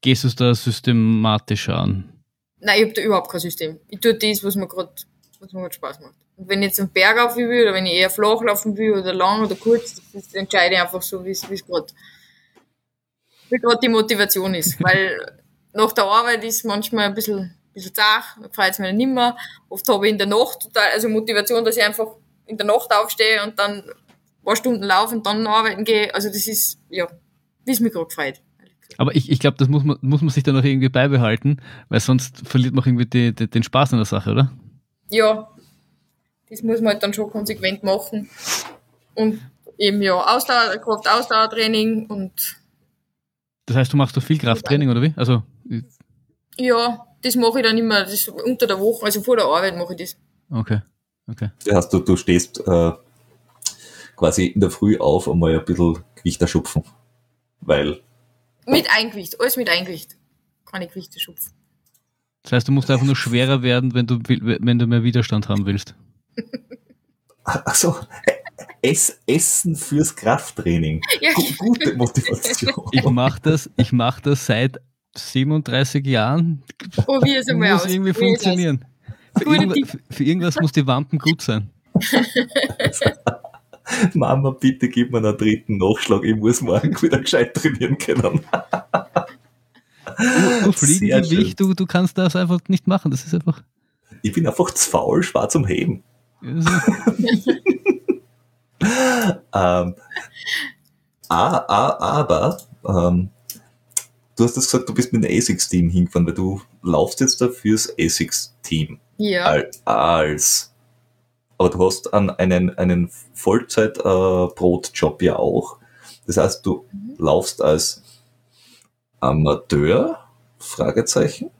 gehst du es da systematischer an? Nein, ich habe da überhaupt kein System. Ich tue das, was mir gerade was mir grad Spaß macht. Und wenn ich jetzt einen Berg laufen will, oder wenn ich eher flach laufen will, oder lang oder kurz, das entscheide ich einfach so, wie es gerade wie gerade die Motivation ist. <laughs> Weil nach der Arbeit ist manchmal ein bisschen, ein bisschen dann freut es mich nicht mehr. Oft habe ich in der Nacht total, also Motivation, dass ich einfach in der Nacht aufstehe und dann ein paar Stunden laufe und dann arbeiten gehe. Also das ist, ja, wie es mich gerade freut. Aber ich, ich glaube, das muss man, muss man sich dann auch irgendwie beibehalten, weil sonst verliert man auch irgendwie die, die, den Spaß an der Sache, oder? ja, das muss man halt dann schon konsequent machen. Und eben ja, Ausdauer, Kraft, Ausdauertraining und Das heißt, du machst doch viel Krafttraining, oder wie? Also, ja, das mache ich dann immer, das unter der Woche, also vor der Arbeit mache ich das. okay, okay. Das heißt, du, du stehst äh, quasi in der Früh auf, um mal ein bisschen Gewicht erschupfen. Weil, Mit Eingewicht, alles mit Eingewicht. Keine Gewichte schupfen. Das heißt, du musst einfach nur schwerer werden, wenn du, wenn du mehr Widerstand haben willst. also Ess, Essen fürs Krafttraining. <laughs> Ja, Gu- Gute Motivation. Ich mache das, ich mach das seit 37 Jahren. probier es einmal muss aus. irgendwie es funktionieren. Für, irgendwas, für irgendwas muss die Wampen gut sein. <laughs> <laughs> Mama, bitte gib mir einen dritten Nachschlag. Ich muss morgen <laughs> wieder gescheit trainieren können. Du, du Sehr Fliegengewicht, du, du kannst das einfach nicht machen. Das ist einfach. Ich bin einfach zu faul, schwer zum Heben. ist- <laughs> Ähm, ah, ah, aber ähm, du hast das gesagt, du bist mit dem ASICS-Team hingefahren, weil du laufst jetzt da fürs ASICS-Team. Ja. Als, als. Aber du hast an einen, einen Vollzeit-Brotjob ja auch. Das heißt, du Mhm. laufst als Amateur? Fragezeichen?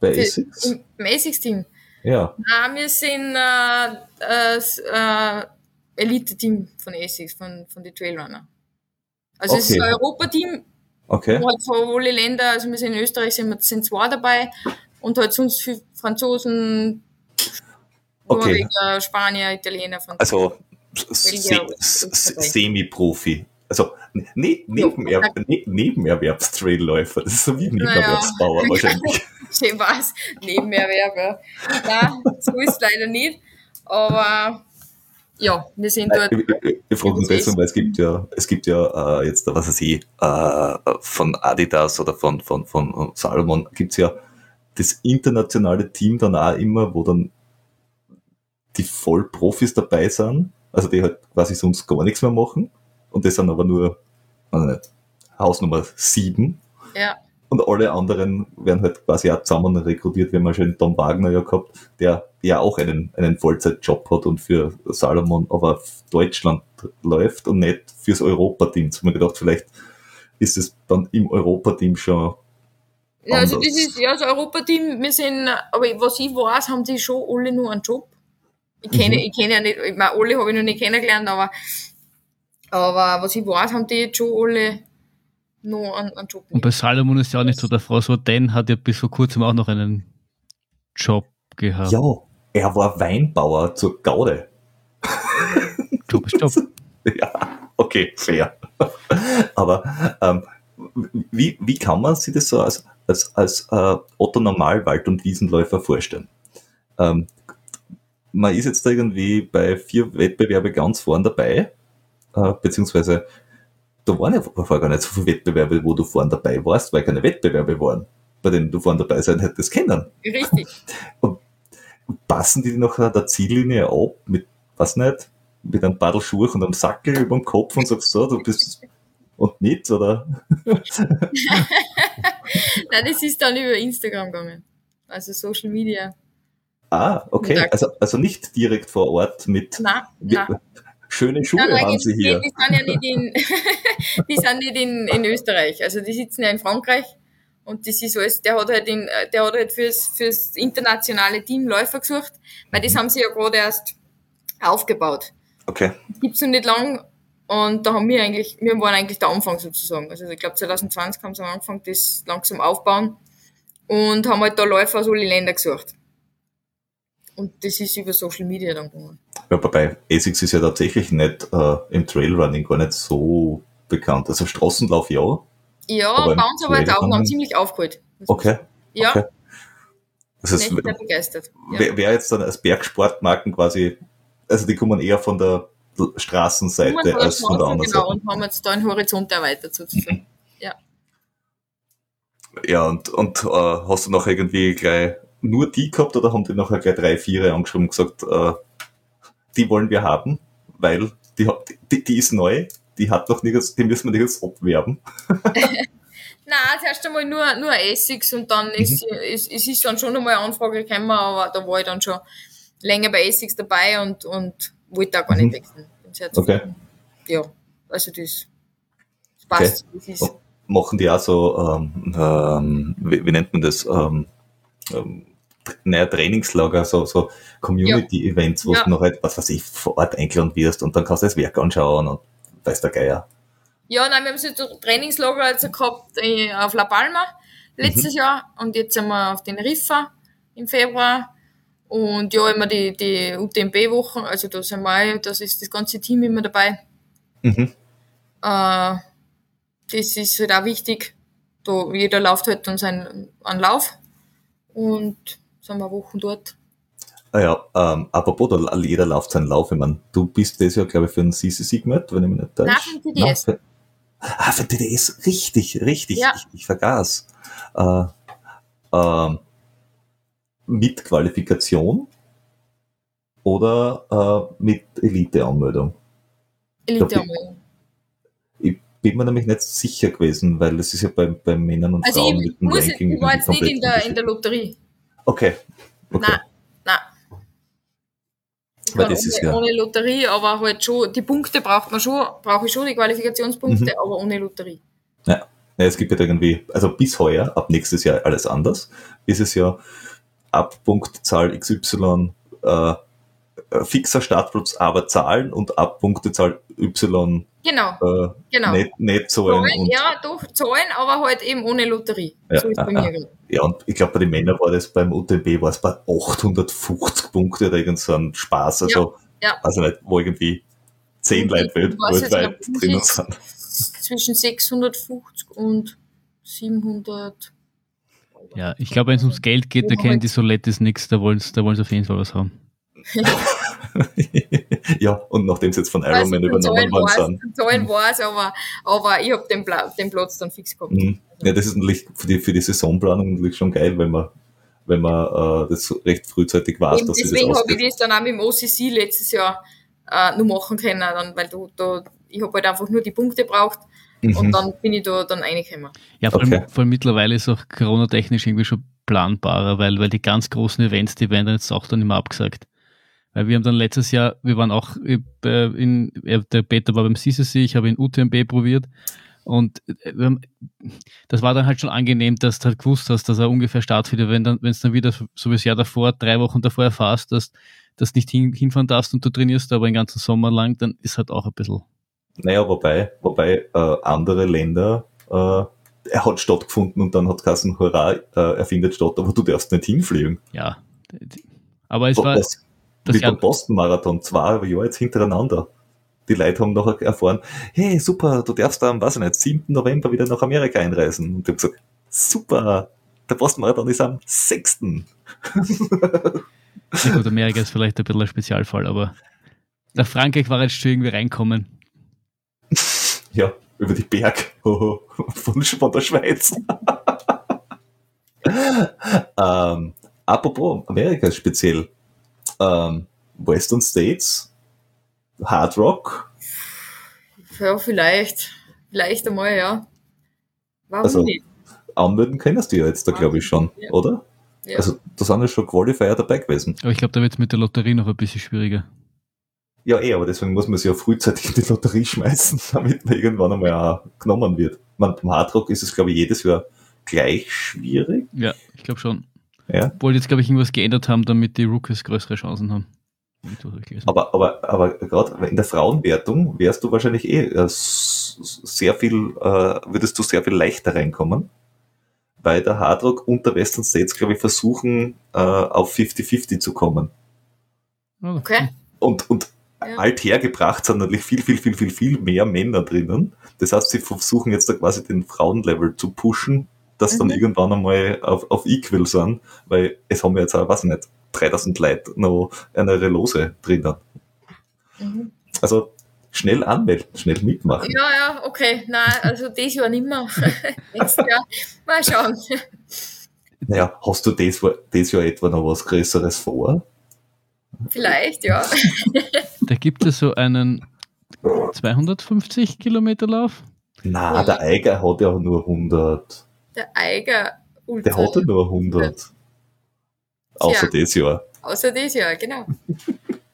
Bei ASICS? Im, ASICS-Team. Ja. Nein, wir sind äh, äh, das, äh, Elite-Team von ASICS, von, von den Trailrunner. Also es ist Okay. ein Europa-Team, Okay. wo halt alle Länder, also wir sind in Österreich, sind, sind zwei dabei und halt sonst Franzosen, Okay. Norweger, Spanier, Italiener, Franzosen. Also. Semi-Profi. Also ne Nebener Ja. ne Nebenerwerbstrailläufer. Das ist so wie ein Naja. Nebenerwerbsbauer <laughs> wahrscheinlich. Schön war's. Nebenerwerb, ja. Nein, so ist leider nicht. Aber ja, wir sind dort. Ich, ich, ich frage mich Ja, deswegen, weil es gibt ja, es gibt ja äh, jetzt, was weiß ich, äh, von Adidas oder von, von, von Salomon gibt's ja das internationale Team dann auch immer, wo dann die Vollprofis dabei sind, also die halt quasi sonst gar nichts mehr machen. Und das sind aber nur, also nicht, Hausnummer sieben. Ja, Und alle anderen werden halt quasi auch zusammen rekrutiert. Wir haben ja schon Tom Wagner ja gehabt, der ja auch einen, einen Vollzeitjob hat und für Salomon aber auf Deutschland läuft und nicht fürs Europateam. Jetzt hab ich mir gedacht, vielleicht ist es dann im Europateam schon ja also das ist ja das Europateam. Wir sind, aber was ich weiß, haben die schon alle nur einen Job. Ich kenne, Mhm. ich kenne ja nicht, ich meine, alle habe ich noch nicht kennengelernt, aber, aber was ich weiß, haben die jetzt schon alle nur einen, einen Job. Und bei Salomon ist ja auch nicht so der Fall. So, Dan hat ja bis vor kurzem auch noch einen Job gehabt. Ja, er war Weinbauer zur Gaude. Job ist <laughs> Job. Ja, okay, fair. Aber ähm, wie, wie kann man sich das so als, als, als äh, Otto Normalwald- und Wiesenläufer vorstellen? Ähm, man ist jetzt da irgendwie bei vier Wettbewerbe ganz vorn dabei, äh, beziehungsweise da waren ja vorher gar nicht so viele Wettbewerbe, wo du vorn dabei warst, weil keine Wettbewerbe waren, bei denen du vorn dabei sein hättest können. Richtig. <laughs> Passen die noch an der Ziellinie ab mit, was nicht, mit einem Paddel Schuhe und einem Sackel über dem Kopf und sagst so, du bist <laughs> und nicht, oder? <laughs> Nein, das ist dann über Instagram gegangen. Also Social Media. Ah, okay. Also, also nicht direkt vor Ort mit wie- nein. schöne Schuhe Nein, haben nein, sie die, hier. die sind ja nicht in, <laughs> die sind nicht in, in Österreich. Also die sitzen ja in Frankreich. Und das ist alles, der hat halt in, der hat halt fürs, fürs internationale Team Läufer gesucht, weil das haben sie ja gerade erst aufgebaut. Okay. Gibt's noch nicht lang. Und da haben wir eigentlich, wir waren eigentlich der Anfang sozusagen. Also ich glaube 2020 haben sie am Anfang das langsam aufbauen und haben halt da Läufer aus allen Ländern gesucht. Und das ist über Social Media dann gegangen. Ja, wobei ASICS ist ja tatsächlich nicht äh, im Trailrunning gar nicht so bekannt. Also Straßenlauf ja. Ja, Aber bei uns aber jetzt auch, Trailrunning- ziemlich aufgeholt. Okay. Ja, okay. Das echt sehr begeistert. Ja. wer, wer jetzt dann als Bergsportmarken quasi, also die kommen eher von der Straßenseite als von der anderen genau, Seite. und haben jetzt da einen Horizont erweitert sozusagen. Ja, und, und äh, hast du noch irgendwie gleich nur die gehabt oder haben die nachher gleich drei, vier angeschrieben und gesagt, äh, die wollen wir haben, weil die, die, die ist neu, die hat noch nirgends, die müssen wir nirgends abwerben. <laughs> Nein, zuerst einmal nur, nur Essex und dann ist, Mhm. es, es ist dann schon einmal eine Anfrage gekommen, aber da war ich dann schon länger bei Essex dabei und, und wollte auch gar Mhm. nicht wechseln. Bin sehr Okay. Ja, also das, das passt. Das ist, machen die auch so, ähm, ähm, wie, wie nennt man das, ähm, ähm, naja, Trainingslager, so, so Community-Events, wo Ja. du noch halt, was weiß ich, vor Ort eingeladen wirst und dann kannst du das Werk anschauen und weiß der Geier. Ja, nein, wir haben so ein Trainingslager jetzt gehabt äh, auf La Palma letztes Mhm. Jahr und jetzt sind wir auf den Riffa im Februar und ja, immer die, die UTMB-Wochen, also da sind wir, das ist das ganze Team immer dabei. Mhm. Äh, das ist halt auch wichtig. Da, jeder läuft halt dann seinen einen Lauf und sind wir Wochen dort. Ah ja, ähm, apropos, da, jeder läuft seinen Lauf. Ich mein, du bist das ja, glaube ich, für einen CC Sigmet, wenn ich mich nicht täusche. Nein, für den TDS. Nein, für, ah, für den TDS, richtig, richtig, Ja. ich, ich vergaß. Äh, ähm, mit Qualifikation oder äh, mit Elite-Anmeldung? Elite Da- anmelden. bin mir nämlich nicht sicher gewesen, weil das ist ja bei, bei Männern und Also Frauen ich, mit dem muss, Ranking ich war jetzt nicht in der, in der. Lotterie. Okay. okay. Nein, nein. Ist ohne, ohne Lotterie, aber halt schon, die Punkte braucht man schon, brauche ich schon, die Qualifikationspunkte, Mhm. aber ohne Lotterie. Ja. ja, es gibt ja irgendwie, also bis heuer, ab nächstes Jahr alles anders, ist es ja ab Punktzahl XY äh, äh, fixer Startplatz, aber Zahlen und ab Punktezahl Y Genau, äh, genau. nicht, nicht Zahlen. Zahlen, Und, ja, doch, Zahlen, aber halt eben ohne Lotterie. Ja, so ist bei ja, mir. genau. ja, und ich glaube, bei den Männern war das beim UTB war es bei 850 Punkte oder irgend so ein Spaß, also, ja. also nicht, wo irgendwie 10 Leute weltweit drinnen ist, sind. Zwischen 650 und 700. Ja, ich glaube, wenn es ums Geld geht, da kennen die Solettes nichts, da wollen sie da wollen's auf jeden Fall was haben. <laughs> <laughs> ja, und nachdem sie jetzt von Ironman die übernommen worden sind. Zahlen war es, aber, aber ich habe den, Pla den Platz dann fix gehabt. Mhm. Ja, das ist natürlich für die, für die Saisonplanung natürlich schon geil, wenn man, wenn man äh, das recht frühzeitig weiß, Eben dass sie das deswegen habe ich das dann auch mit dem OCC letztes Jahr äh, nur machen können, dann, weil du, da, ich habe halt einfach nur die Punkte braucht und Mhm. dann bin ich da dann reingekommen. Ja, vor, allem, Okay. vor allem mittlerweile ist auch Corona-technisch irgendwie schon planbarer, weil, weil die ganz großen Events, die werden dann jetzt auch dann immer abgesagt. Weil wir haben dann letztes Jahr, wir waren auch äh, in, äh, der Peter war beim CCC, ich habe in UTMB probiert und äh, haben, das war dann halt schon angenehm, dass du halt gewusst hast, dass er ungefähr stattfindet, wenn dann, wenn es dann wieder so wie das Jahr davor, drei Wochen davor erfasst, dass du nicht hin, hinfahren darfst und du trainierst, aber den ganzen Sommer lang, dann ist halt auch ein bisschen, Naja, wobei, wobei äh, andere Länder, äh, er hat stattgefunden und dann hat Kassen, hurra, äh, er findet statt, aber du darfst nicht hinfliegen. ja. Aber es war, Was, das wie beim Boston-Marathon, zwei Jahre jetzt hintereinander. Die Leute haben nachher erfahren, hey, super, du darfst am, weiß ich nicht, 7. November wieder nach Amerika einreisen. Und die haben gesagt, super, der Boston-Marathon ist am 6. Ja gut, Amerika ist vielleicht ein bisschen ein Spezialfall, aber nach Frankreich war jetzt schon irgendwie reinkommen. Ja, über die Berg von, von der Schweiz. <laughs> ähm, apropos Amerika speziell. Ähm, Western States, Hard Rock, Ja, vielleicht. Vielleicht einmal, ja. Warum Also, nicht? anmelden kennst du ja jetzt da, glaube ich, schon, Ja. oder? Ja. Also, da sind ja schon Qualifier dabei gewesen. Aber ich glaube, da wird es mit der Lotterie noch ein bisschen schwieriger. Ja, eh, aber deswegen muss man sich ja frühzeitig in die Lotterie schmeißen, <laughs> damit man irgendwann einmal auch genommen wird. Man, beim Hardrock ist es, glaube ich, jedes Jahr gleich schwierig. Ja, ich glaube schon. Ja. Obwohl jetzt, glaube ich, irgendwas geändert haben, damit die Rookies größere Chancen haben. Aber, aber, aber gerade in der Frauenwertung wärst du wahrscheinlich eh äh, sehr viel, äh, würdest du sehr viel leichter reinkommen. Weil der Hardrock und der Western States, glaube ich, versuchen, äh, auf 50-50 zu kommen. Okay. Und, und Ja. althergebracht sind natürlich viel, viel, viel, viel, viel mehr Männer drinnen. Das heißt, sie versuchen jetzt da quasi den Frauenlevel zu pushen, dass dann Mhm. irgendwann einmal auf, auf Equal sind, weil es haben ja jetzt auch, weiß ich nicht, 3000 Leute noch eine Lose drinnen. Mhm. Also schnell anmelden, schnell mitmachen. Ja, ja, okay. Nein, also das Jahr nicht mehr. <laughs> Nächstes Jahr. Mal schauen. Naja, hast du das, das Jahr etwa noch was Größeres vor? Vielleicht, ja. Da gibt es so einen 250 Kilometer Lauf. Na, der Eiger hat ja nur 100. Der Eiger Ultra. Der hat ja nur 100. Außer das Jahr. Außer das Jahr, genau. <laughs>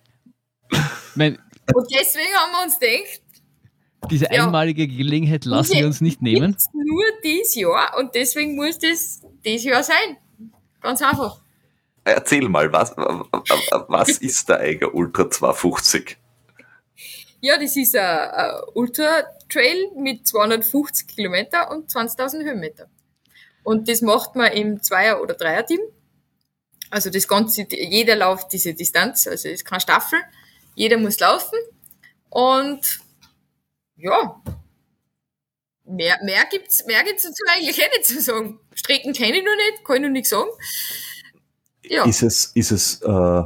Mein, Und deswegen haben wir uns gedacht, diese Ja. einmalige Gelegenheit lassen wir uns nicht nehmen. gibt's nur dieses Jahr und deswegen muss das dieses Jahr sein. Ganz einfach. Erzähl mal, was, was ist der Eiger Ultra 250? Ja, das ist ein, ein Ultra-Trail mit 250 Kilometer und 20.000 Höhenmeter. Und das macht man im Zweier- oder Dreier-Team. Also das Ganze, jeder läuft diese Distanz, also es ist keine Staffel. Jeder muss laufen. Und ja, mehr, mehr gibt's, mehr gibt's dazu eigentlich eh nicht zu sagen. Strecken kenne ich noch nicht, kann ich noch nicht sagen. Ja, Ist es, ist es äh,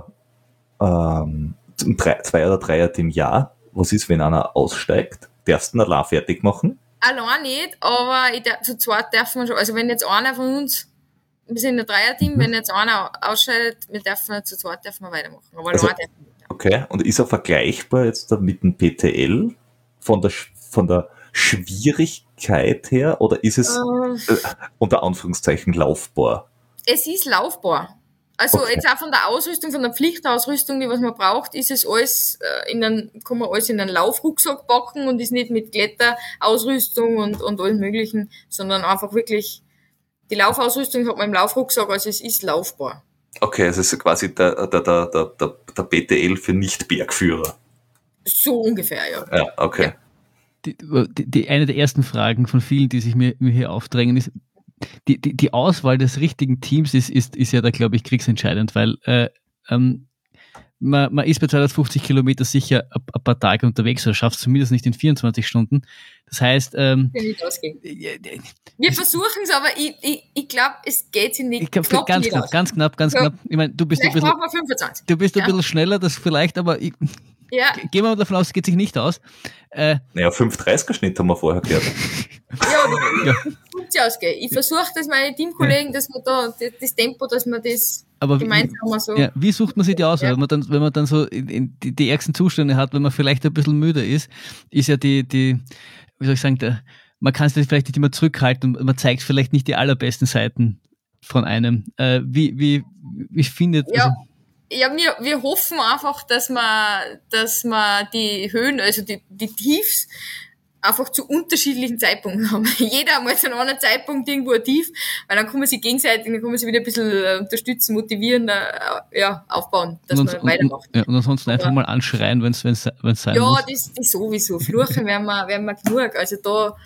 ähm, Drei- Zwei- oder Dreier-Team ja? Was ist, wenn einer aussteigt? Darfst du ihn allein fertig machen? Allein nicht, aber ich dar- zu zweit dürfen wir schon. Also wenn jetzt einer von uns, wir sind ein Dreierteam, Mhm. wenn jetzt einer ausscheidet, wir dürfen zu zweit dürfen wir weitermachen. Aber Also- allein dürfen wir nicht. Okay. Und ist er vergleichbar jetzt mit dem PTL von der, von der Schwierigkeit her oder ist es Äh, äh, unter Anführungszeichen laufbar? es ist laufbar. Also Okay. jetzt auch von der Ausrüstung, von der Pflichtausrüstung, die was man braucht, ist es alles äh, in einen, kann man alles in einen Laufrucksack packen und ist nicht mit Kletterausrüstung und, und allem möglichen, sondern einfach wirklich die Laufausrüstung hat man im Laufrucksack, also es ist laufbar. Okay, es ist quasi der, der, der, der, der, der BTL für Nicht-Bergführer. So ungefähr, ja. Ja, okay. die, die, die, eine der ersten Fragen von vielen, die sich mir, mir hier aufdrängen, ist, die, die, die Auswahl des richtigen Teams ist, ist, ist ja da, glaube ich, kriegsentscheidend, weil äh, ähm, man, man ist bei 250 Kilometer sicher ein, paar Tage unterwegs oder schafft es zumindest nicht in 24 Stunden. Das heißt, ähm, ich Wir versuchen es, aber ich, ich, ich glaube, es geht sich nicht glaube, knapp ganz nicht knapp, ganz knapp, ganz knapp. Ich meine, du bist ein bisschen, brauchen wir 25. du bist ein Ja. bisschen schneller, das vielleicht, aber ich, Ja, gehen wir mal davon aus, es geht sich nicht aus. Äh, Naja, 5,30er Schnitt haben wir vorher gehört. ja, Ja. ja. sich ausgehen. Ich versuche, dass meine Teamkollegen, dass wir da das, Tempo, dass wir das aber wie, gemeinsam mal so. Ja, wie sucht man sich die aus? Ja. Wenn man dann, wenn man dann so in, in die, die ärgsten Zustände hat, wenn man vielleicht ein bisschen müde ist, ist ja die, die, wie soll ich sagen, der, man kann sich vielleicht nicht immer zurückhalten und man zeigt vielleicht nicht die allerbesten Seiten von einem. Äh, wie, wie, wie findet, Ja. also, Ja, wir, wir hoffen einfach, dass man, dass man die Höhen, also die, die Tiefs, einfach zu unterschiedlichen Zeitpunkten haben. <laughs> Jeder mal zu einem anderen Zeitpunkt irgendwo ein Tief, weil dann kann man sich gegenseitig, dann kann man sich wieder ein bisschen äh, unterstützen, motivieren, äh, ja, aufbauen, dass und, man und, und, weitermacht. ja, und ansonsten einfach Aber- mal anschreien, wenn es sein Ja, muss. das, das sowieso. Fluchen werden wir, werden wir genug. Also da,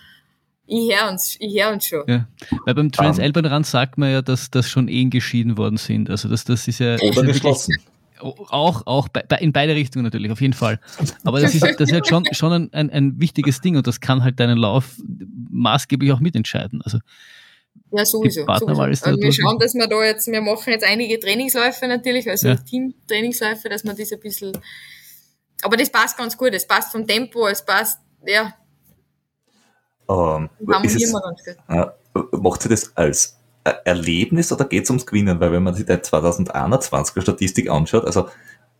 ich höre uns, ich hör uns schon. Ja. Weil beim Ähm. Transalpenrand sagt man ja, dass, dass schon Ehen geschieden worden sind. Also das, das ist ja, Oder geschlossen. Auch, auch bei, in beide Richtungen natürlich, auf jeden Fall. Aber das ist, das ist halt schon, schon ein, ein, ein wichtiges Ding und das kann halt deinen Lauf maßgeblich auch mitentscheiden. Also Ja, sowieso. Sowieso. Und wir schauen, dass wir da jetzt, wir machen jetzt einige Trainingsläufe natürlich, also Ja. Team-Trainingsläufe, dass man das ein bisschen, aber das passt ganz gut, es passt vom Tempo, es passt, ja, Ähm, es, äh, macht sie das als äh, Erlebnis oder geht es ums Gewinnen? Weil wenn man sich die 2021er Statistik anschaut, also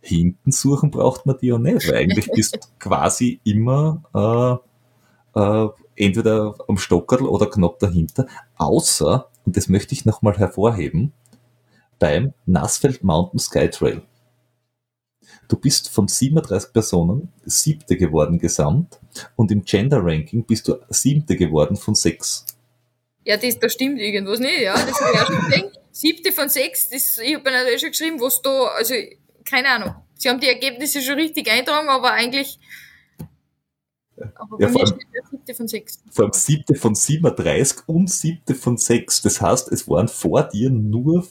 hinten suchen braucht man die ja nicht, weil eigentlich <laughs> bist du quasi immer äh, äh, entweder am Stockerl oder knapp dahinter, außer, und das möchte ich nochmal hervorheben, beim Nassfeld Mountain Sky Trail. Du bist von 37 Personen siebte geworden gesamt und im Gender Ranking bist du siebte geworden von sechs. Ja, das, da stimmt irgendwas nicht, ja, das habe ich auch schon gesehen. <laughs> Siebte von sechs, das, ich habe natürlich schon geschrieben, was da, also, keine Ahnung. Sie haben die Ergebnisse schon richtig eintragen, aber eigentlich, aber Ja, vor allem- siebte von sechs. Vor allem siebte von 37 und siebte von sechs. Das heißt, es waren vor dir nur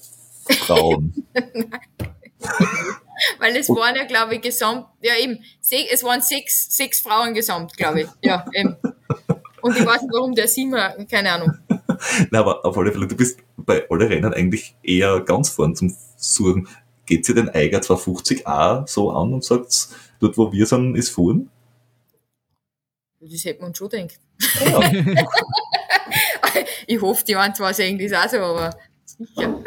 Frauen. <laughs> <laughs> Weil es waren ja, glaube ich, gesamt, ja eben, es waren sechs, sechs Frauen gesamt, glaube ich. Ja, eben. Und ich weiß nicht, warum der Siemer, keine Ahnung. Na, aber auf alle Fälle, du bist bei alle Rennen eigentlich eher ganz vorn zum Suchen. Geht sie den Eiger 250 auch so an und sagt, dort wo wir sind, ist Fuhren? Das hätte man schon gedacht. Ja. <laughs> Ich hoffe, die waren zwar das auch so, aber sicher.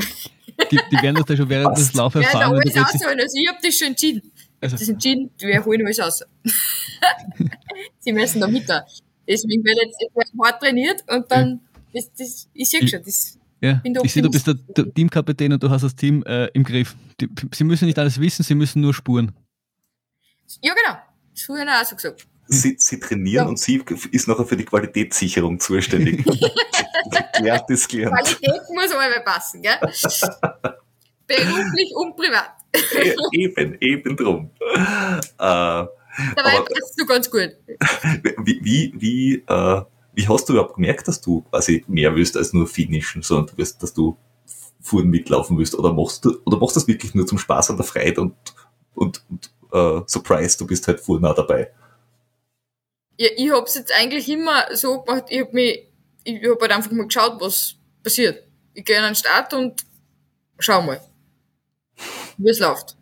Die, die werden das da schon während des Ja, also erfahren. wenn alles ausholen. Also ich habe das schon entschieden. Ich Also- habe das entschieden, wir holen alles aus. <laughs> Sie müssen da mit da. Deswegen jetzt wird hart trainiert und dann, das, das, ich sehe schon, das, Ja, ich sehe, du bist der, der Teamkapitän und du hast das Team äh, im Griff. Die, sie müssen nicht alles wissen, sie müssen nur spuren. ja genau, das habe ich auch so gesagt. Sie, sie trainieren Ja. und sie ist nachher für die Qualitätssicherung zuständig. <laughs> Gelernt ist gelernt. Qualität muss aber passen, gell? <laughs> Beruflich und privat. eben, eben drum. Äh, Dabei Aber- passt du ganz gut. wie, wie, wie, äh, wie hast du überhaupt gemerkt, dass du quasi mehr willst als nur finishen, sondern du willst, dass du Fuhren mitlaufen willst? Oder machst du, oder machst du das wirklich nur zum Spaß an der Freude und, und, und äh, Surprise, du bist halt Fuhren auch dabei? Ja, ich hab's jetzt eigentlich immer so gemacht, ich hab mich, ich hab halt einfach mal geschaut, was passiert. Ich gehe an den Start und schau mal, wie es läuft.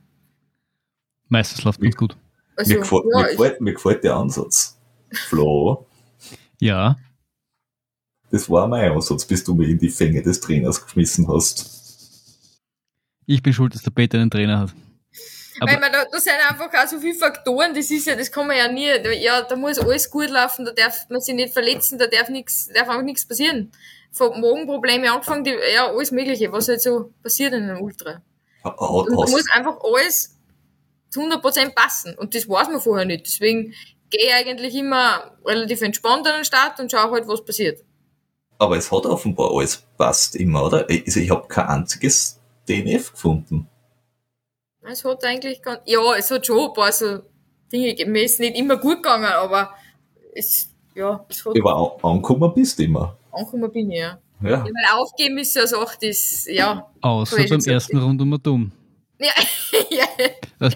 Meistens läuft ganz gut. Also, mir, gefällt, ja, mir, gefällt, mir gefällt der Ansatz. Flo, Ja, das war mein Ansatz, bis du mich in die Fänge des Trainers geschmissen hast. ich bin schuld, dass der Peter einen Trainer hat. Weil man, da, da sind einfach auch so viele Faktoren, das ist ja, das kann man ja nie, ja, da muss alles gut laufen, da darf man sich nicht verletzen, da darf nichts, darf einfach nichts passieren. Von Magenprobleme angefangen, die, ja, alles Mögliche, was halt so passiert in einem Ultra. Und da muss einfach alles zu 100% passen. Und das weiß man vorher nicht. Deswegen gehe ich eigentlich immer relativ entspannt an den Start und schaue halt, was passiert. Aber es hat offenbar alles passt immer, oder? Also ich habe kein einziges DNF gefunden. Es hat eigentlich ganz, ja, es hat schon ein paar so Dinge gegeben. Mir ist nicht immer gut gegangen, aber es, ja, es hat. Aber angekommen bist du immer. Angekommen bin ich, ja. Ja. ja weil aufgeben ist so eine Sache, das, ja. Außer beim ersten Rundum Ja, <laughs> ja. Das,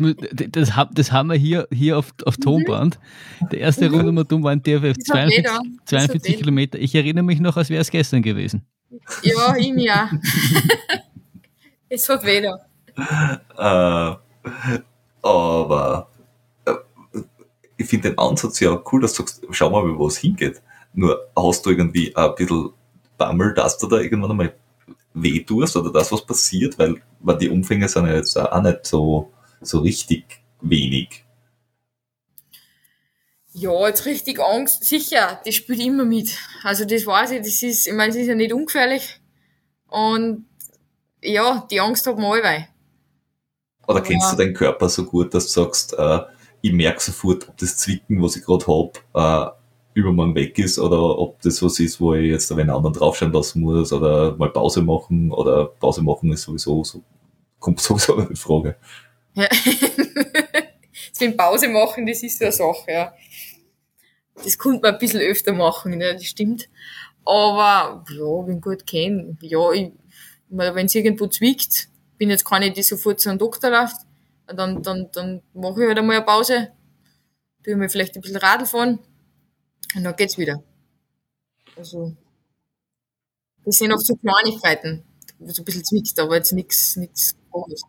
das, das haben wir hier, hier auf, auf Tonband. Der erste mhm. Rundum war ein DFF, 42, 42 Kilometer. Ich erinnere mich noch, als wäre es gestern gewesen. Ja, ihm ja. <laughs> es hat weder. Äh, aber äh, ich finde den Ansatz ja cool, dass du sagst, schau mal, wo es hingeht. Nur hast du irgendwie ein bisschen Bammel, dass du da irgendwann einmal weh tust oder das, was passiert, weil, weil die Umfänge sind ja jetzt auch nicht so, so richtig wenig. Ja, jetzt richtig Angst, sicher, das spielt immer mit. Also das weiß ich, das ist, ich meine, das ist ja nicht ungefährlich. Und ja, die Angst hat man allweil. Oder kennst du deinen Körper so gut, dass du sagst, äh, ich merke sofort, ob das Zwicken, was ich gerade habe, äh, übermorgen weg ist oder ob das was ist, wo ich jetzt einen anderen draufschauen lassen muss oder mal Pause machen oder Pause machen ist sowieso so, kommt <laughs> sowieso eine Frage. Ja. <laughs> das Pause machen, das ist so eine Sache, ja. Das könnte man ein bisschen öfter machen, ne, das stimmt. Aber, ja, wenn gut kennen, ja, ich, wenn es irgendwo zwickt, bin jetzt keine, die sofort zu einem Doktor läuft, dann, dann, dann mache ich halt einmal eine Pause, tue mir vielleicht ein bisschen Radl fahren und dann geht's wieder. Also, das sind oft so Kleinigkeiten, wo es ein bisschen zwickt, aber jetzt nichts, nichts Großes.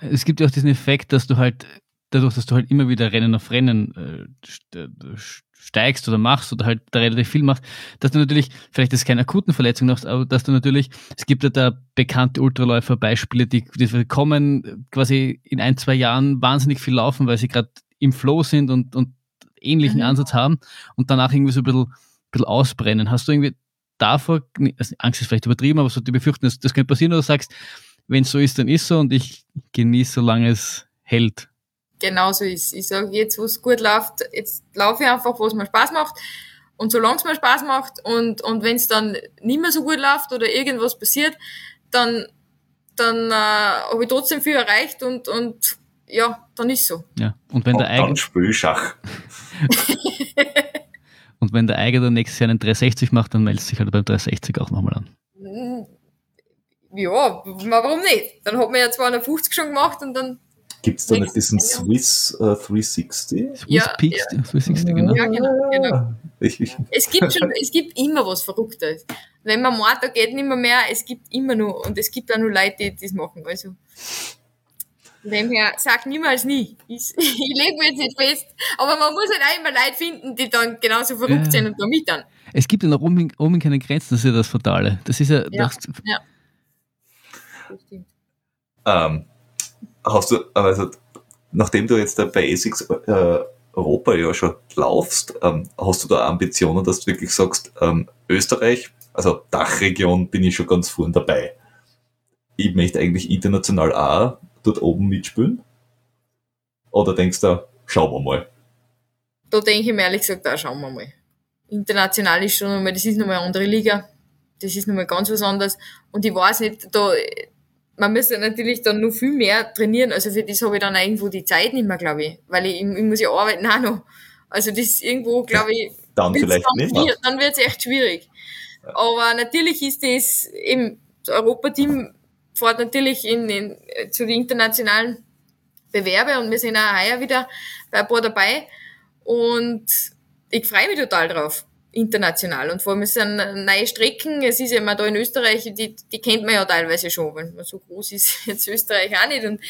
Es gibt ja auch diesen Effekt, dass du halt, dadurch, dass du halt immer wieder Rennen auf Rennen äh, steigst oder machst oder halt da relativ viel machst, dass du natürlich, vielleicht ist keine akuten Verletzung hast, aber dass du natürlich, es gibt ja da bekannte Ultraläufer-Beispiele, die, die kommen quasi in ein, zwei Jahren wahnsinnig viel laufen, weil sie gerade im Flow sind und, und ähnlichen mhm. Ansatz haben und danach irgendwie so ein bisschen, ein bisschen ausbrennen. Hast du irgendwie davor, also Angst ist vielleicht übertrieben, aber so die Befürchtung, das, das könnte passieren oder sagst, wenn es so ist, dann ist so und ich genieße, solange es hält. Genau so ist. Ich sage, jetzt, wo es gut läuft, jetzt laufe ich einfach, wo es mir Spaß macht. Und solange es mir Spaß macht und, und wenn es dann nicht mehr so gut läuft oder irgendwas passiert, dann, dann äh, habe ich trotzdem viel erreicht und, und ja, dann ist so. Ja, und wenn und der Eiger. Dann spiel Schach. <laughs> und wenn der Eiger dann nächstes Jahr einen 360 macht, dann meldet sich halt beim 360 auch nochmal an. Mm, ja, warum nicht? Dann hat man ja 250 schon gemacht und dann. Gibt es da nicht diesen Swiss äh, 360? Swiss ja, Peaks ja. 360, genau. Ja, genau. genau. Ich, ich. Es, gibt schon, es gibt immer was Verrücktes. Wenn man meint, da geht nicht mehr, mehr, es gibt immer nur, und es gibt auch nur Leute, die das machen. Also. Von dem her, sag niemals nie. Ich, <laughs> ich lege mir jetzt nicht fest. Aber man muss halt auch immer Leute finden, die dann genauso verrückt ja. sind und da mit dann. Es gibt ja noch oben, oben keine Grenzen, das ist ja das Fatale. Das ist ja. Ja. Das, ja. Ähm, hast du, also, nachdem du jetzt bei ASICS äh, Europa ja schon laufst, ähm, hast du da Ambitionen, dass du wirklich sagst, ähm, Österreich, also Dachregion, bin ich schon ganz vorn dabei. Ich möchte eigentlich international auch dort oben mitspielen? Oder denkst du, schauen wir mal? Da denke ich mir ehrlich gesagt auch, schauen wir mal. International ist schon nochmal, das ist nochmal eine andere Liga. Das ist nochmal ganz was anderes. Und ich weiß nicht, da, man müsste natürlich dann noch viel mehr trainieren. Also für das habe ich dann irgendwo die Zeit nicht mehr, glaube ich. Weil ich, ich muss ja arbeiten auch noch. Also das ist irgendwo, glaube ich, <laughs> dann vielleicht dann nicht mehr. Dann wird es echt schwierig. Aber natürlich ist das eben, das Europateam fährt natürlich in, in, zu den internationalen Bewerbe und wir sind auch heuer wieder bei ein paar dabei. Und ich freue mich total drauf, international. Und vor allem es sind neue Strecken. Es ist ja immer da in Österreich, die, die kennt man ja teilweise schon, weil man so groß ist <laughs> jetzt Österreich auch nicht. Und,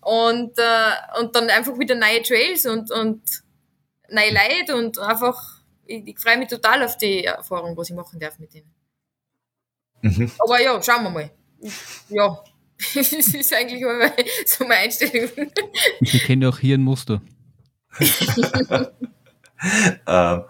und, äh, und dann einfach wieder neue Trails und, und neue Leute und einfach, ich, ich freue mich total auf die Erfahrung, was ich machen darf mit denen. Mhm. Aber ja, schauen wir mal ja, <laughs> das ist eigentlich aber so meine Einstellung. Ich erkenne auch hier ein Muster. <laughs> ähm,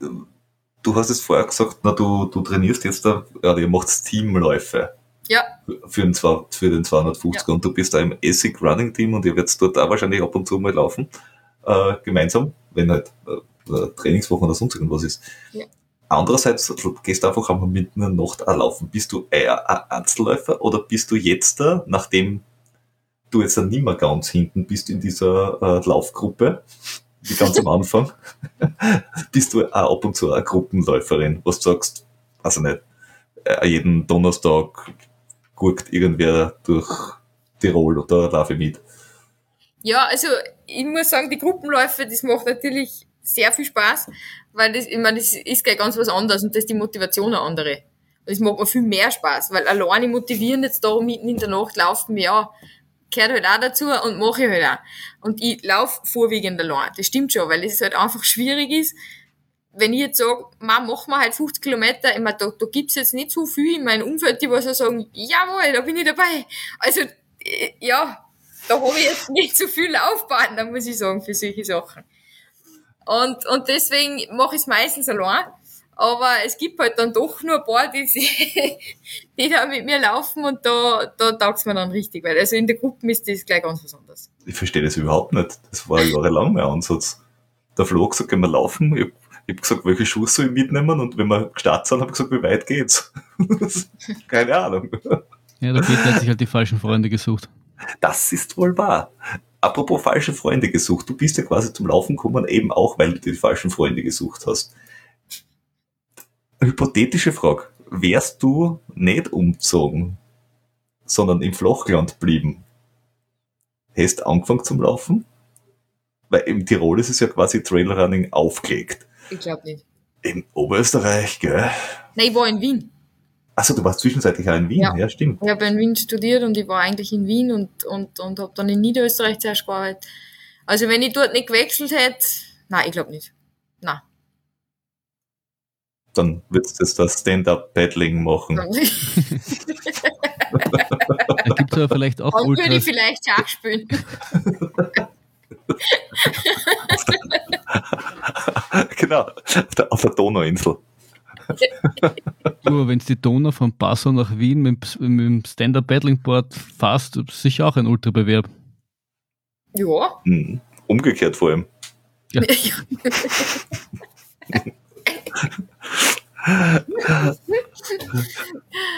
du hast es vorher gesagt, na, du, du trainierst jetzt da, ja, ihr macht Teamläufe. Ja. Für den, für den 250er ja. und du bist da im Essig Running Team und ihr werdet dort auch wahrscheinlich ab und zu mal laufen, äh, gemeinsam, wenn halt äh, Trainingswochen oder sonst irgendwas ist. Ja. Andererseits, du gehst einfach einmal mitten in der Nacht laufen. Bist du eher ein Einzelläufer oder bist du jetzt da, nachdem du jetzt dann nicht mehr ganz hinten bist in dieser äh, Laufgruppe, ganz am Anfang, <laughs> bist du auch ab und zu eine Gruppenläuferin, was du sagst, also nicht, äh, jeden Donnerstag guckt irgendwer durch Tirol oder laufe ich mit. Ja, also ich muss sagen, die Gruppenläufe, das macht natürlich sehr viel Spaß, weil das, ich meine, das ist gleich ganz was anderes und das ist die Motivation eine andere. Das macht mir viel mehr Spaß, weil alleine motivieren jetzt da mitten in der Nacht laufen ja, gehört halt auch dazu und mache ich halt auch. Und ich laufe vorwiegend allein. Das stimmt schon, weil es halt einfach schwierig ist. Wenn ich jetzt sage, man, machen wir halt 50 Kilometer, ich meine, da, da gibt's jetzt nicht so viel in meinem Umfeld, die was so sagen, jawohl, da bin ich dabei. Also, äh, ja, da habe ich jetzt nicht so viel Laufbahn, da muss ich sagen, für solche Sachen. Und, und deswegen mache ich es meistens allein. Aber es gibt halt dann doch nur ein paar, die, <laughs> die da mit mir laufen und da, da taugt mir dann richtig. Weil also in der Gruppe ist das gleich ganz was anderes. Ich verstehe das überhaupt nicht. Das war jahrelang mein Ansatz. Der Flo hat gesagt, gehen wir laufen. Ich, ich habe gesagt, welche Schuhe soll ich mitnehmen? Und wenn wir gestartet sind, habe ich gesagt, wie weit geht's? <laughs> Keine Ahnung. Ja, der Peter hat sich halt die falschen Freunde gesucht. Das ist wohl wahr. Apropos falsche Freunde gesucht. Du bist ja quasi zum Laufen gekommen, eben auch, weil du die falschen Freunde gesucht hast hypothetische Frage. Wärst du nicht umgezogen, sondern im Flachland blieben, hast du angefangen zum Laufen? Weil im Tirol ist es ja quasi Trailrunning aufgelegt. Ich glaube nicht. In Oberösterreich, gell? Nein, ich war in Wien. Achso, du warst zwischenzeitlich auch in Wien, ja, ja stimmt. Ich habe in Wien studiert und ich war eigentlich in Wien und, und, und habe dann in Niederösterreich zuerst gearbeitet. Also wenn ich dort nicht gewechselt hätte, nein, ich glaube nicht. Nein dann würdest du jetzt das Stand-Up-Paddling machen. <laughs> da gibt es aber vielleicht auch Dann würde ich vielleicht Schach spielen. <laughs> genau, auf der, auf der Donauinsel. Wenn du die Donau von Passau nach Wien mit, mit dem Stand-Up-Paddling-Board fährst, sicher auch ein Ultrabewerb. Ja. Hm. Umgekehrt vor allem. Ja. <laughs>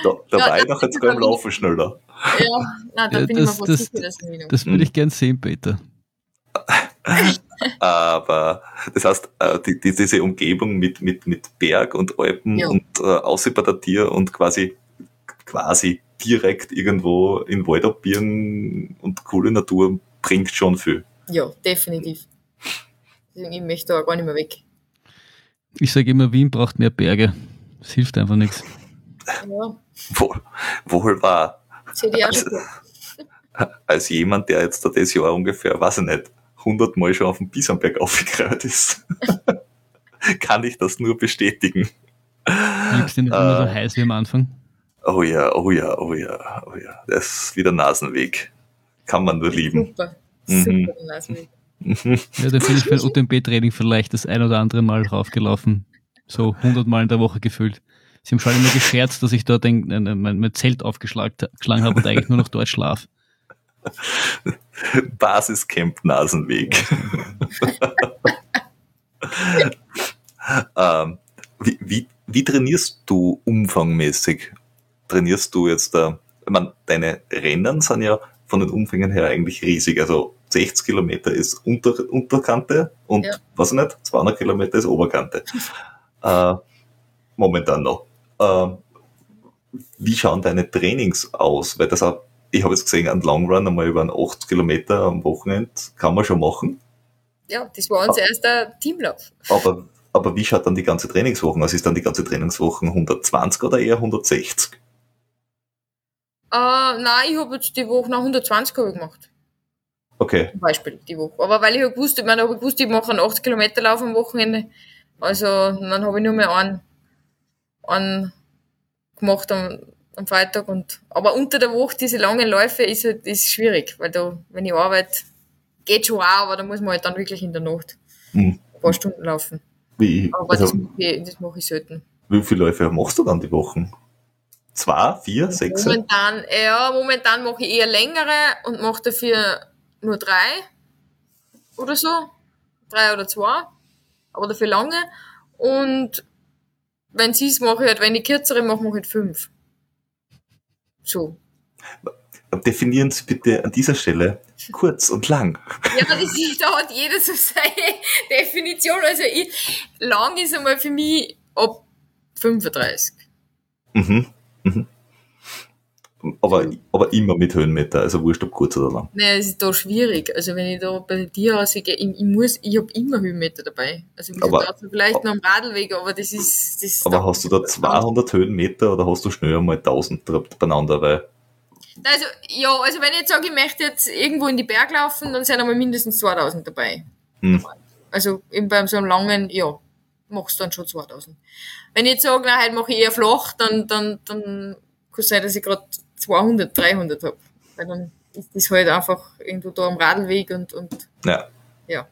da, dabei ja, noch jetzt beim Laufen schneller. Ja, nein, da ja, bin das, ich mal das, das, das würde ich gern sehen, Peter. <laughs> Aber das heißt, äh, die, die, diese Umgebung mit, mit, mit Berg und Alpen ja. und äh, außer bei der Tier und quasi, quasi direkt irgendwo in Wald abbiegen und coole Natur bringt schon viel. Ja, definitiv. Ich möchte da gar nicht mehr weg. Ich sage immer, Wien braucht mehr Berge. Es hilft einfach nichts. Ja. Wohl, wohl wahr. Als, <laughs> als jemand, der jetzt das Jahr ungefähr, weiß ich nicht, 100 Mal schon auf dem Biesenberg aufgekreuzt ist, <laughs> kann ich das nur bestätigen. Liegst du nicht immer so äh, heiß wie am Anfang? Oh ja, oh ja, oh ja, oh ja. Das ist wieder Nasenweg. Kann man nur lieben. Super, mhm. super Nasenweg. Ja, da bin ich beim UTMB-Training vielleicht das ein oder andere Mal raufgelaufen. So 100 Mal in der Woche gefühlt. Sie haben schon immer gescherzt, dass ich dort ein, ein, mein, mein Zelt aufgeschlagen habe und eigentlich nur noch dort schlaf. Basiscamp Nasenweg. <laughs> ähm, wie, wie, wie, trainierst du umfangmäßig? Trainierst du jetzt da, ich meine, deine Rennen sind ja von den Umfängen her eigentlich riesig. Also 60 Kilometer ist Unter Unterkante und, ja. weiß ich nicht, 200 Kilometer ist Oberkante. <laughs> äh, momentan noch. Äh, wie schauen deine Trainings aus? Weil das auch, ich habe jetzt gesehen, ein Long Run einmal über einen 8 Kilometer am Wochenende kann man schon machen. Ja, das war unser erster Teamlauf. Aber, aber wie schaut dann die ganze Trainingswoche aus? Ist dann die ganze Trainingswoche 120 oder eher 160? Äh, nein, ich habe jetzt die Woche nach 120 gemacht. Okay. Zum Beispiel die Woche. Aber weil ich halt wusste, ich meine, ich gewusst, ich mache einen 80 Kilometer Lauf am Wochenende. Also dann habe ich nur mehr einen, einen gemacht am, am Freitag. Und, aber unter der Woche diese langen Läufe ist halt, ist schwierig, weil da, wenn ich arbeite, geht schon auch, aber da muss man halt dann wirklich in der Nacht Mhm. ein paar Stunden laufen. Wie, Aber also, das, mache ich, das mache ich selten. wie viele Läufe machst du dann die Wochen? Zwei, vier, sechs? Momentan, ja, momentan mache ich eher längere und mache dafür nur drei oder so. Drei oder zwei. Aber dafür lange. Und wenn sie es mache, halt, wenn ich kürzere mache, mache ich halt fünf. So. Definieren Sie bitte an dieser Stelle kurz und lang. Ja, das ist, da hat jeder so seine <laughs> Definition. Also ich, lang ist einmal für mich ab 35. Mhm. Mhm. Aber, aber immer mit Höhenmeter, also wurscht ob kurz oder lang. Naja, es ist da schwierig. Also wenn ich da bei dir rausgehe, ich, ich muss, ich habe immer Höhenmeter dabei. Also wir Aber- vielleicht noch am Radlweg, aber das ist, das Aber hast du da 200 Höhenmeter oder hast du schnell mal 1000 beieinander? Weil, Also, ja, also wenn ich jetzt sage, ich möchte jetzt irgendwo in die Berg laufen, dann sind einmal mindestens 2000 dabei. hm, Also eben beim so einem langen, ja, machst du dann schon 2000. Wenn ich jetzt sage, na, heute mache ich eher flach, dann, dann, dann kann es sein, dass ich gerade 200, 300 habe. Weil dann ist das halt einfach irgendwo da am Radlweg und, und ja, ja.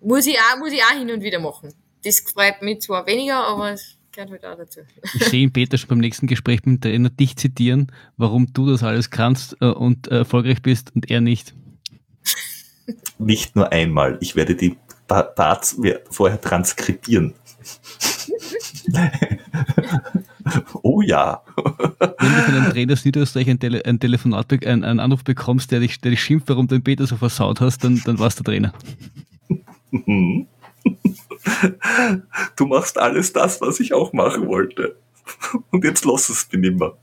Muss ich auch, muss ich auch hin und wieder machen. Das freut mich zwar weniger, aber es gehört halt auch dazu. Ich sehe ihn Peter schon beim nächsten Gespräch mit dem Trainer dich zitieren, warum du das alles kannst äh, und äh, erfolgreich bist und er nicht. nicht nur einmal. Ich werde die Pa- Parts vorher transkribieren. <laughs> oh ja. Wenn du von einem Trainer aus Niederösterreich ein, Tele ein Telefonat, ein, einen Anruf bekommst, der dich, der dich schimpft, warum du den Peter so versaut hast, dann, dann warst du Trainer. <laughs> Du machst alles das, was ich auch machen wollte. Und jetzt lass es mir nimmer.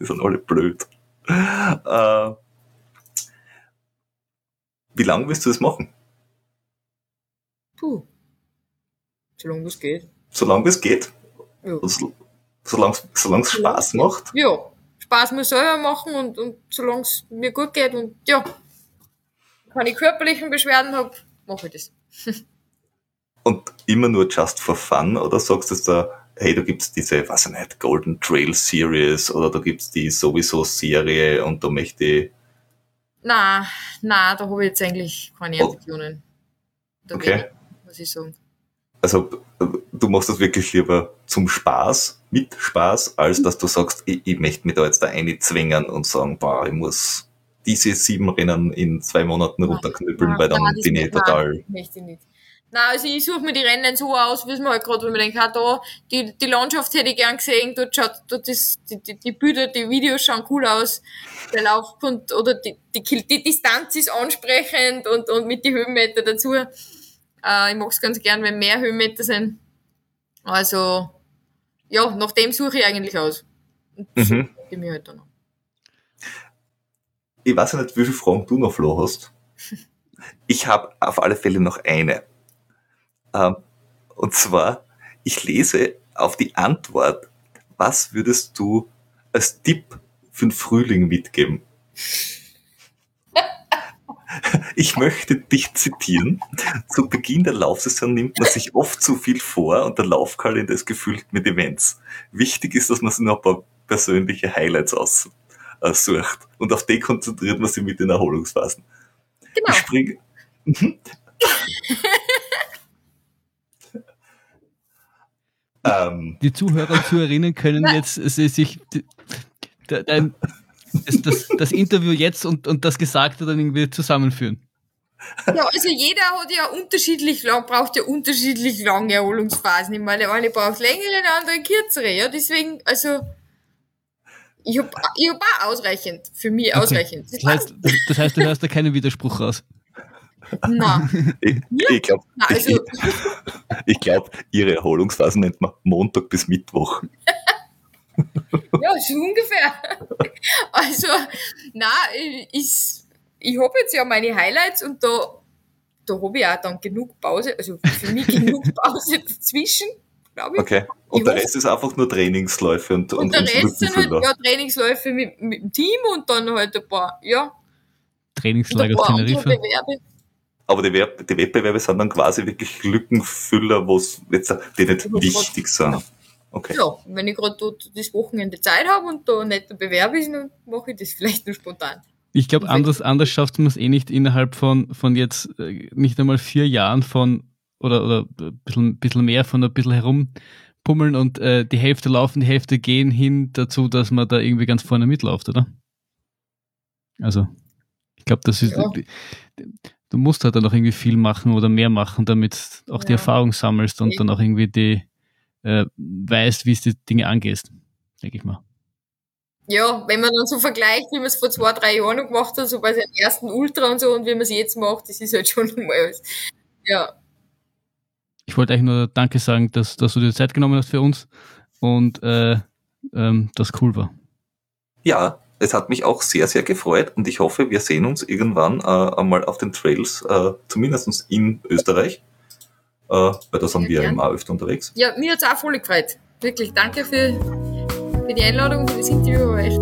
Die sind alle blöd. Äh, wie lange willst du das machen? Puh. Solange es geht. Solange es geht? Ja. So- Solange es Spaß macht? ja, Spaß muss selber machen und, und solange es mir gut geht und ja, keine körperlichen Beschwerden habe, mache ich das. <laughs> Und immer nur just for fun? Oder sagst du da, hey, da gibt's diese, weiß ich nicht, Golden Trail Series oder da gibt's die sowieso Serie und da möchte ich, Na, na, da habe ich jetzt eigentlich keine Oh. Ambitionen. Da Okay. wenig, muss ich sagen. also du machst das wirklich lieber zum Spaß, mit Spaß, als dass du sagst, ich, ich möchte mich da jetzt da einzwängen und sagen, boah, ich muss diese sieben Rennen in zwei Monaten runterknüppeln, weil dann Nein, bin ich total, Nein, möchte ich nicht. Nein, also ich suche mir die Rennen so aus, wie es mir halt gerade, wenn man denkt, ah, da, die, die Landschaft hätte ich gern gesehen, dort schaut, dort ist, die, die, die Bilder, die Videos schauen cool aus, der Laufpunkt oder die, die, die Distanz ist ansprechend und, und mit die Höhenmeter dazu. Äh, ich mag es ganz gern, wenn mehr Höhenmeter sind. Also, ja, nach dem suche ich eigentlich aus. Und Mhm. mir halt dann. an. ich weiß ja nicht, wie viele Fragen du noch, Flo, hast. <laughs> Ich habe auf alle Fälle noch eine. Ähm, und zwar, ich lese auf die Antwort, was würdest du als Tipp für den Frühling mitgeben? <laughs> Ich möchte dich zitieren. Zu Beginn der Laufsaison nimmt man sich oft zu viel vor und der Laufkalender ist gefüllt mit Events. Wichtig ist, dass man sich noch ein paar persönliche Highlights aussucht und auf die konzentriert man sich mit den Erholungsphasen. Genau. Ich springe. Mhm. <laughs> ähm, Die Zuhörer und Zuhörerinnen können jetzt äh, sich dein, das, das, das Interview jetzt und, und das Gesagte dann irgendwie zusammenführen. Ja, also jeder hat ja unterschiedlich lang, braucht ja unterschiedlich lange Erholungsphasen. Ich meine, der eine braucht längere, der andere kürzere, ja. Deswegen, also, ich hab, ich hab auch ausreichend. Für mich Okay. ausreichend. Das heißt, das, heißt, du hörst da keinen Widerspruch raus. Nein, ich ich glaube, also, ich glaub, ihre Erholungsphasen nennt man Montag bis Mittwoch. <laughs> <laughs> ja, so ungefähr. Also, na, ich, ich hab jetzt ja meine Highlights und da, da hab ich auch dann genug Pause, also für mich genug <laughs> Pause dazwischen, glaube ich. Okay. Und Ich der hoffe- Rest ist einfach nur Trainingsläufe und, Und und, der Rest sind halt ja, Trainingsläufe mit, mit dem Team und dann halt ein paar, ja, Trainingslager Teneriffa. Aber die, die Wettbewerbe sind dann quasi wirklich Lückenfüller, wo es jetzt die nicht wichtig sind. Okay. Ja, wenn ich gerade dort das Wochenende Zeit habe und da nicht der Bewerb ist, dann mache ich das <laughs> vielleicht nur spontan. Ich glaube, anders, anders schafft man es eh nicht innerhalb von, von jetzt äh, nicht einmal vier Jahren von oder, oder ein bisschen, bisschen mehr von ein bisschen herumpummeln und äh, die Hälfte laufen, die Hälfte gehen hin dazu, dass man da irgendwie ganz vorne mitläuft, oder? Also, ich glaube, das ist. Ja. Du musst halt dann auch irgendwie viel machen oder mehr machen, damit auch die Ja. Erfahrung sammelst und Eben. dann auch irgendwie die äh, weißt, wie es die Dinge angehst, denke ich mal. Ja, wenn man dann so vergleicht, wie man es vor zwei, drei Jahren noch gemacht hat, so bei seinem ersten Ultra und so, und wie man es jetzt macht, das ist halt schon <laughs> mal was. Ja, Ich wollte eigentlich nur Danke sagen, dass, dass du dir Zeit genommen hast für uns und äh, ähm, das cool war. Ja, es hat mich auch sehr, sehr gefreut und ich hoffe, wir sehen uns irgendwann äh, einmal auf den Trails, äh, zumindest in Österreich, äh, weil da sind Ja, wir gern. immer öfter unterwegs. ja mir hat's auch voll gefreut. Wirklich, danke für, für die Einladung, für das Interview, war echt